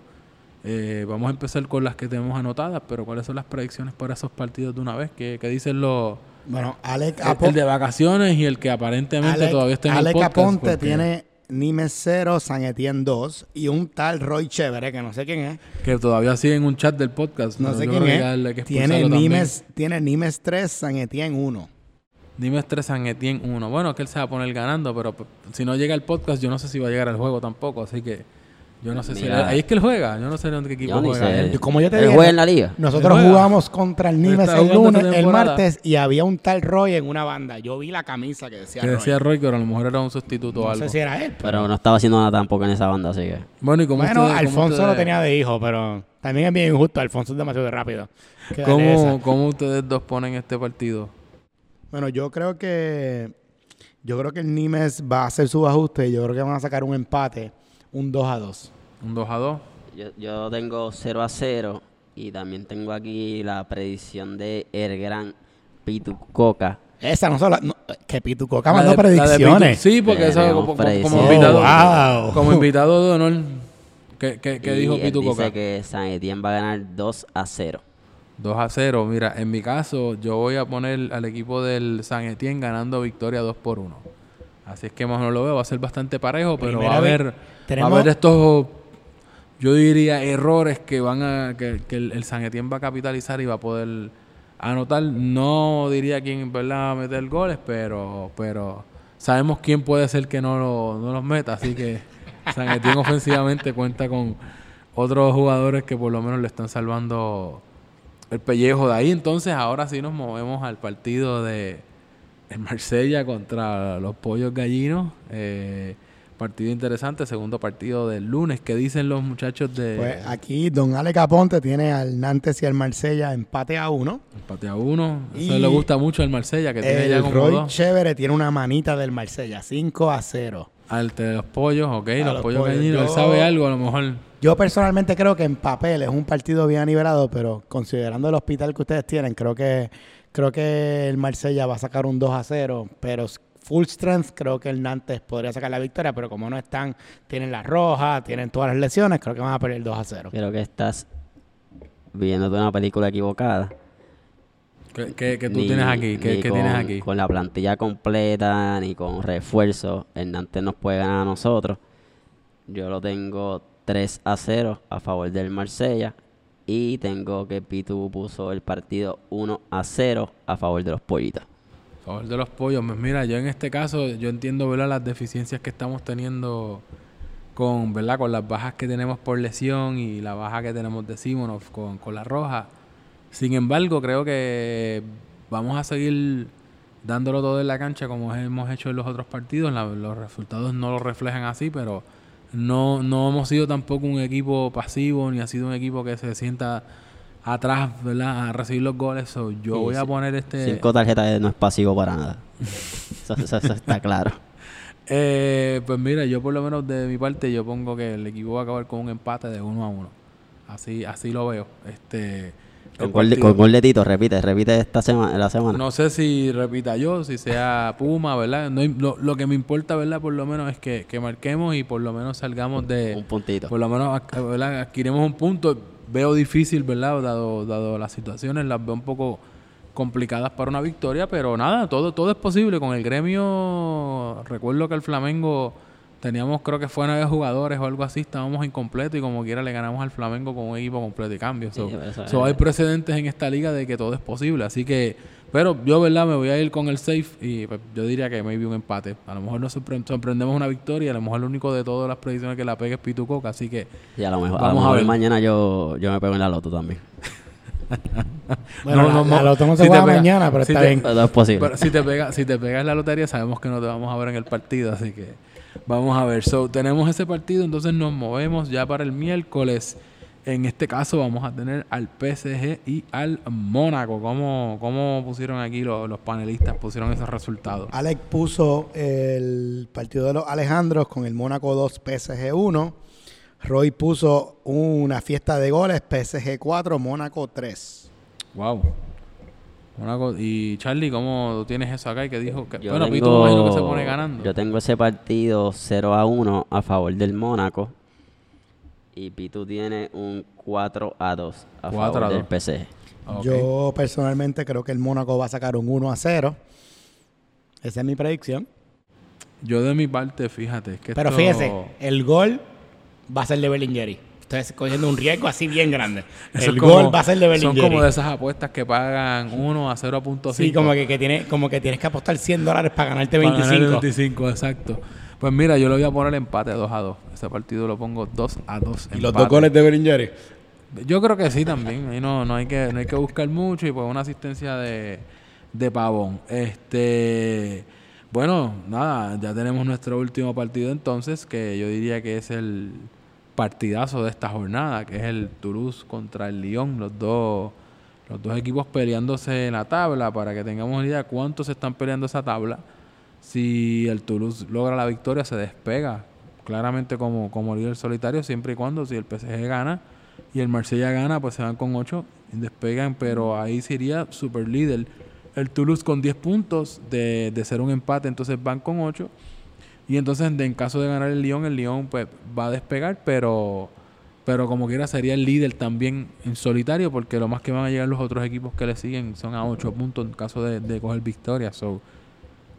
eh, vamos a empezar con las que tenemos anotadas, pero ¿cuáles son las predicciones para esos partidos de una vez? ¿Qué, qué dicen los... Bueno, Alec, El, Apo- el de vacaciones y el que aparentemente Alec- todavía está en Alec el podcast. Aponte porque- tiene Nimes 0, San Etienne 2 y un tal Roy Chévere, que no sé quién es. Que todavía sigue en un chat del podcast. No sé quién es. que Tiene también. Nimes, tiene Nimes 3, San Etienne 1. Dime tres San Etienne 1. Bueno, que él se va a poner ganando, pero si no llega el podcast, yo no sé si va a llegar al juego tampoco. Así que yo no sé si. Mira. Ahí es que él juega. Yo no sé en qué equipo Yo ni juega sé. él. Como yo te ¿Él dije, juega en la liga? Nosotros Él juega. jugamos contra el Nimes está el jugando lunes, el temporada. martes y había un tal Roy en una banda. Yo vi la camisa que decía Que Roy. decía Roy que a lo mejor era un sustituto o no algo. sé si era él. pero- Pero no estaba haciendo nada tampoco en esa banda, así que. Bueno, y como Bueno, Alfonso lo tenía de hijo, pero también es bien injusto. Alfonso es demasiado rápido. Que darle ¿Cómo. ¿Cómo ustedes dos ponen este partido? Bueno, yo creo que yo creo que el Nimes va a hacer sus ajustes. Yo creo que van a sacar un empate, un 2 a 2. ¿Un 2 a 2? Yo, yo tengo 0 a 0 y también tengo aquí la predicción de el gran Pitu Coca. Esa no solo. no, que Pitu Coca mandó de- predicciones. Pitu- sí, porque eso Tenemos como, como- invitado. Oh, wow. Como invitado de honor. ¿Qué, qué, qué Y dijo él Pitu dice Coca? que San Etienne va a ganar 2 a 0. 2 a 0. Mira, en mi caso, yo voy a poner al equipo del San Etienne ganando victoria 2 por 1. Así es que más no lo veo, va a ser bastante parejo, pero Primera va a haber, va a haber estos, yo diría, errores que van a, que, que el, el San Etienne va a capitalizar y va a poder anotar. No diría quién en verdad va a meter goles, pero, pero sabemos quién puede ser que no, lo- no los meta, así que San Etienne ofensivamente cuenta con otros jugadores que por lo menos le están salvando el pellejo de ahí. Entonces, ahora sí nos movemos al partido de el Marsella contra los Pollos Gallinos. Eh, partido interesante, segundo partido del lunes. ¿Qué dicen los muchachos de Pues aquí Don Alex Aponte tiene al Nantes y al Marsella empate a uno. empate a uno? Eso Y le gusta mucho al Marsella, que tiene ya El como Roy dos. Chévere tiene una manita del Marsella, 5 a 0. Al de los pollos, ok, los, los pollos pollos. gallinos. Él sabe algo, a lo mejor. Yo personalmente creo que en papel es un partido bien nivelado, pero considerando el hospital que ustedes tienen, creo que creo que el Marsella va a sacar un 2 a 0, pero full strength creo que el Nantes podría sacar la victoria, pero como no están, tienen la roja, tienen todas las lesiones, creo que van a perder 2 a 0. Creo que estás viéndote una película equivocada. ¿Qué, qué- qué tú Ni- tienes aquí? ¿Qué, ni qué con, tienes aquí? Con la plantilla completa, ni con refuerzo. El Nantes nos puede ganar a nosotros. Yo lo tengo 3 a 0 a favor del Marsella. Y tengo que Pitu puso el partido 1 a 0 a favor de los pollitos. A favor de los pollos. Pues mira, yo en este caso, yo entiendo ¿verdad? las deficiencias que estamos teniendo con, ¿verdad? con las bajas que tenemos por lesión y la baja que tenemos de Simonov con, con la roja. Sin embargo, creo que vamos a seguir dándolo todo en la cancha como hemos hecho en los otros partidos. Los resultados no lo reflejan así, pero no, no hemos sido tampoco un equipo pasivo, ni ha sido un equipo que se sienta atrás, ¿verdad? A recibir los goles. So, yo Sí, voy a poner este... Cinco tarjetas no es pasivo para nada. eso, eso- eso está claro. Eh, pues mira, yo por lo menos de mi parte yo pongo que el equipo va a acabar con un empate de uno a uno. Así, así lo veo. Este, Con gol, de, con gol de Tito, repite, repite esta semana, la semana. No sé si repita yo, si sea Puma, ¿verdad? No, lo, lo que me importa, ¿verdad? Por lo menos es que, que marquemos y por lo menos salgamos de... Un puntito. Por lo menos ¿verdad? adquirimos un punto. veo difícil, ¿verdad? Dado, dado las situaciones, las veo un poco complicadas para una victoria, pero nada, todo, todo es posible. Con el gremio, recuerdo que el Flamengo teníamos, creo que fue nueve jugadores o algo así, estábamos incompletos y como quiera le ganamos al Flamengo con un equipo completo y cambio. So, Sí, eso so hay precedentes en esta liga de que todo es posible, así que, pero yo, ¿verdad? Me voy a ir con el safe y pues, yo diría que maybe un empate. A lo mejor nos sorpre- sorprendemos una victoria, a lo mejor el único de todas las predicciones que la pegue es Pitu Coca, así que Y a lo mejor, a lo Vamos a ver. mañana yo, yo me pego en la loto también. Bueno, No, la, no, la no. loto no se Si te juega pega- mañana, pero si está te- bien. Todo es posible. Pero si te pega, si te pegas la lotería, sabemos que no te vamos a ver en el partido, así que vamos a ver. So, tenemos ese partido, entonces nos movemos ya para el miércoles. En este caso vamos a tener al PSG y al Mónaco. ¿Cómo, cómo pusieron aquí los, los panelistas? Pusieron esos resultados. Alex puso el partido de los Alejandros con el Mónaco 2 PSG 1. Roy puso una fiesta de goles PSG 4 Mónaco 3. Wow. Y Charlie, ¿cómo tú tienes eso acá? Y que dijo que, Yo bueno, Pito tengo- me imagino que se pone ganando. Yo tengo ese partido 0 a 1 a favor del Mónaco. Y Pitu tiene un 4 a 2 a 4 favor a del 2. PSG. Yo personalmente creo que el Mónaco va a sacar un 1 a 0. Esa es mi predicción. Yo de mi parte, fíjate, es que Pero esto- fíjese, el gol va a ser de Bellingheri. Ustedes cogiendo un riesgo así bien grande. Eso el como- gol va a ser de Son Bellingheri. como de esas apuestas que pagan 1 a 0.5. Sí, como que, que tiene, como que tienes que apostar 100 dólares para ganarte Para ganar 25. 25, exacto. Pues mira, yo le voy a poner empate 2 a 2. Ese partido lo pongo 2 a 2. Y los dos goles de Bellingheri. Yo creo que sí también. Ahí no, no, hay que, no hay que buscar mucho y pues una asistencia de, de pavón. Este. Bueno, nada, ya tenemos nuestro último partido entonces, que yo diría que es el partidazo de esta jornada, que es el Toulouse contra el Lyon, los dos, los dos equipos peleándose en la tabla, para que tengamos idea de cuántos se están peleando esa tabla. Si el Toulouse logra la victoria, se despega claramente como, como líder solitario, siempre y cuando si el PSG gana y el Marsella gana, pues se van con 8 y despegan, pero ahí sería super líder. El Toulouse con 10 puntos de, de ser un empate, entonces van con 8. Y entonces, en caso de ganar el Lyon, el Lyon pues va a despegar, pero pero como quiera sería el líder también en solitario, porque lo más que van a llegar los otros equipos que le siguen son a 8 puntos en caso de, de coger victoria. So,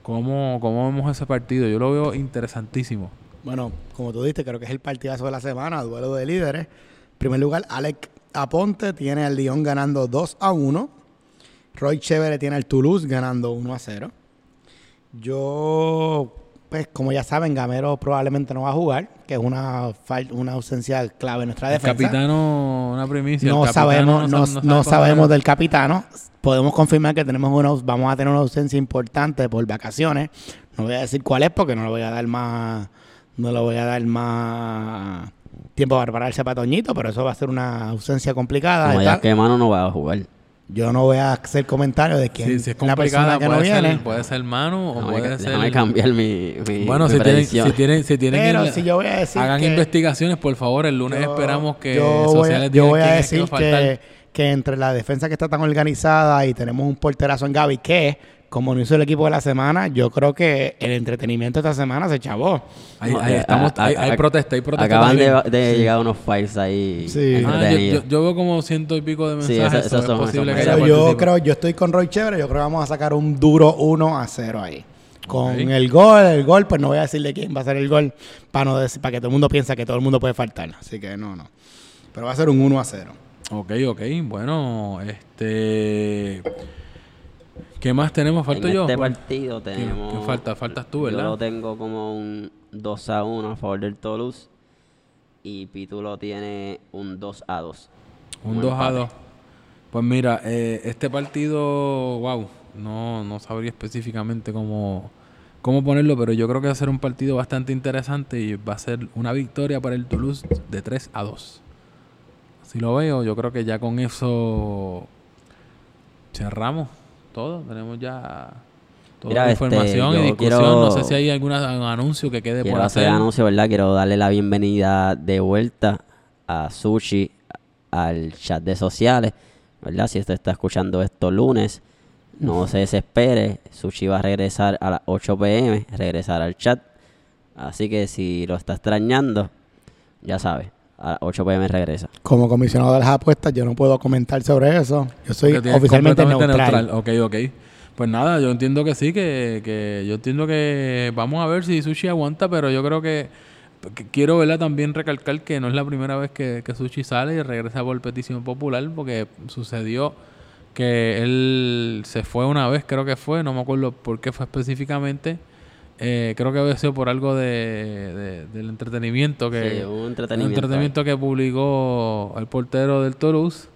¿cómo, ¿Cómo vemos ese partido? Yo lo veo interesantísimo. Bueno, como tú dijiste, creo que es el partidazo de la semana, duelo de líderes. En primer lugar, Alex Aponte tiene al Lyon ganando 2 a 1. Roy Chévere tiene al Toulouse ganando 1 a 0. Yo, pues como ya saben, Gamero probablemente no va a jugar, que es una, una ausencia clave en nuestra El defensa. capitano, una primicia. no sabemos, no, sa- no sabe sabemos del capitano. Podemos confirmar que tenemos una, vamos a tener una ausencia importante por vacaciones. No voy a decir cuál es porque no le voy a dar más, no le voy a dar más tiempo para prepararse para Toñito, pero eso va a ser una ausencia complicada. Como ya que mano no va a jugar. Yo no voy a hacer comentarios de quién Sí, si es la persona complicada, que no viene. ser, puede ser Manu o puede ser... déjame cambiar mi, mi, Bueno, mi si tienen, si tienen, si tienen Pero que- si yo voy a decir hagan que- investigaciones, por favor. El lunes Yo- esperamos que yo voy a, sociales yo digan voy a decir que, que entre la defensa que está tan organizada y tenemos un porterazo en Gaby que, como no hizo el equipo de la semana, yo creo que el entretenimiento esta semana se chavó. Ahí, No, ahí eh, estamos, a- hay, a- hay a- protesta, hay protesta. Acaban de, llegar unos files ahí Sí. Ah, yo, entretenidos. yo- yo veo como ciento y pico de Sí, mensajes. esos- esos so son- es posible que haya yo creo, yo estoy con Roy Chévere, yo creo que vamos a sacar un duro 1 a 0 ahí. Con el gol, el gol, pues no voy a decirle quién va a ser el gol para no decir, para que todo el mundo piense que todo el mundo puede faltar. Así que no, no. Pero va a ser un 1 a 0. Ok, ok. Bueno, este... ¿Qué más tenemos? ¿Falto en yo? este partido ¿qué- tenemos... qué falta? Faltas tú, Yo ¿verdad? lo tengo como un 2 a 1 a favor del Toulouse. Y Pitu lo tiene un 2 a 2. Un 2 a 2. Pues mira, eh, este partido, wow, no, no sabría específicamente cómo, cómo ponerlo, pero yo creo que va a ser un partido bastante interesante y va a ser una victoria para el Toulouse de 3 a 2. Así lo veo, yo creo que ya con eso cerramos todo, tenemos ya toda Mira, la este, información y discusión. quiero- No sé si hay algún anuncio que quede por hacer hacer. anuncio, ¿verdad? Quiero darle la bienvenida de vuelta a Sushi al chat de sociales, ¿verdad? Si usted está escuchando esto lunes, no se desespere. Sushi va a regresar a las 8 pm, regresar al chat. Así que si lo está extrañando, ya sabe, a las 8 pm regresa. Como comisionado de las apuestas, yo no puedo comentar sobre eso. Yo soy oficialmente completamente neutral. Ok, ok. Pues nada, yo entiendo que sí, que, que yo entiendo que vamos a ver si Sushi aguanta, pero yo creo que, que quiero verla también recalcar que no es la primera vez que, que Sushi sale y regresa por petición popular, porque sucedió que él se fue una vez, creo que fue, no me acuerdo por qué fue específicamente. Eh, creo que había sido por algo de, de- del entretenimiento que Sí, un un entretenimiento. entretenimiento que publicó el portero del Toulouse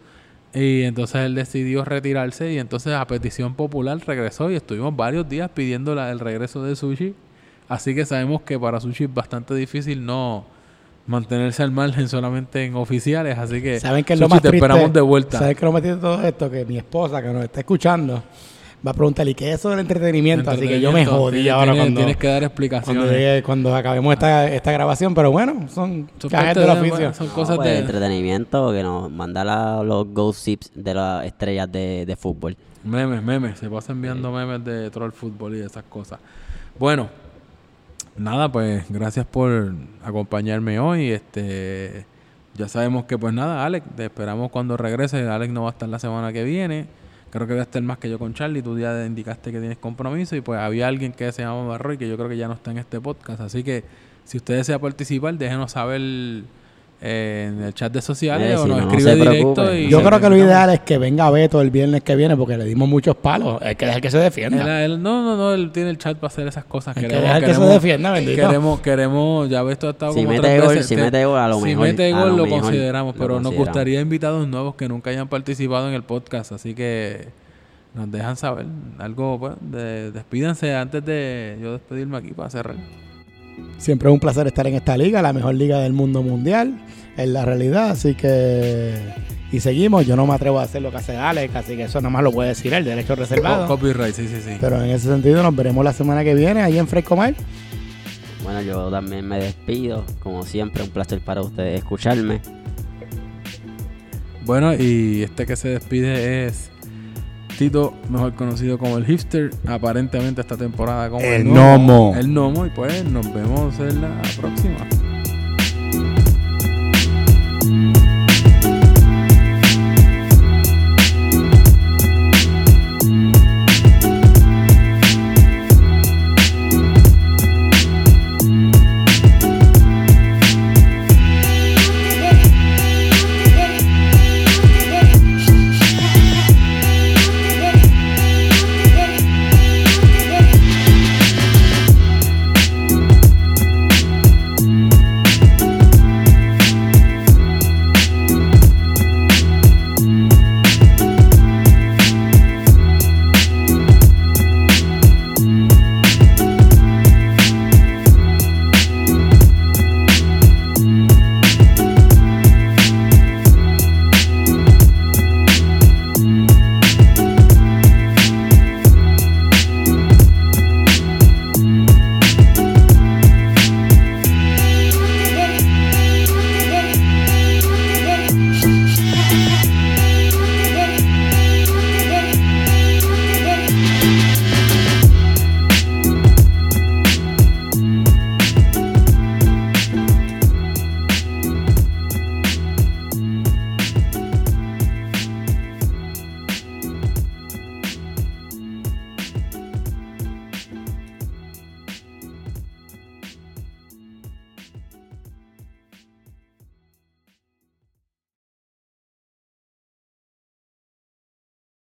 y entonces él decidió retirarse y entonces a petición popular regresó y estuvimos varios días pidiendo la- el regreso de Sushi. Así que sabemos que para Sushi es bastante difícil no mantenerse al margen solamente en oficiales, así que ¿Saben qué es lo más te triste? esperamos de vuelta. ¿Saben qué es lo más triste de todo esto? Que mi esposa, que nos está escuchando, va a preguntarle, ¿y qué es eso del entretenimiento? Así que yo me jodí tienes- ahora tienes, cuando, tienes que dar cuando, explicaciones. llegue- cuando acabemos esta, esta grabación. Pero bueno, son Son parte del de- oficio. bueno, son No, cosas pues, de entretenimiento que nos manda la- los gossips de las estrellas de, de fútbol. Memes, memes. Se pasa enviando memes de troll fútbol y de esas cosas. Bueno, nada, pues gracias por acompañarme hoy. Este, ya sabemos que pues nada, Alex, te esperamos cuando regrese. Alex no va a estar la semana que viene. Creo que va a estar más que yo con Charlie. Tú ya indicaste que tienes compromiso y pues había alguien que se llama Barroy que yo creo que ya no está en este podcast. Así que si usted desea participar, déjenos saber en el chat de sociales Eh, o si nos no, escribe se directo. Y Yo se creo que lo ideal es que venga Beto el viernes que viene porque le dimos muchos palos. Hay que dejar que se defienda. él- no, no, no, él tiene el chat para hacer esas cosas. Hay que Queremos- dejar que se queremos- defienda, bendito. Queremos, queremos, ya esto ha estado Si como mete tres gol, veces. si que- mete gol, a lo si mejor- mete a gol lo lo, mejor consideramos, lo pero nos gustaría invitados nuevos que nunca hayan participado en el podcast, así que nos dejan saber algo, pues, de, despídense antes de yo despedirme aquí para cerrar. Siempre es un placer estar en esta liga, la mejor liga del mundo mundial, es la realidad, así que... Y seguimos, yo no me atrevo a hacer lo que hace Alex, así que eso nada más lo puede decir él, derecho reservado. Co- copyright, sí, sí, sí. Pero en ese sentido nos veremos la semana que viene ahí en Fresco Mar. Bueno, yo también me despido. Como siempre, un placer para ustedes escucharme. Bueno, y este que se despide es Tito, mejor conocido como el hipster, aparentemente esta temporada como El el Gnomo. El Nomo, y pues nos vemos en la próxima.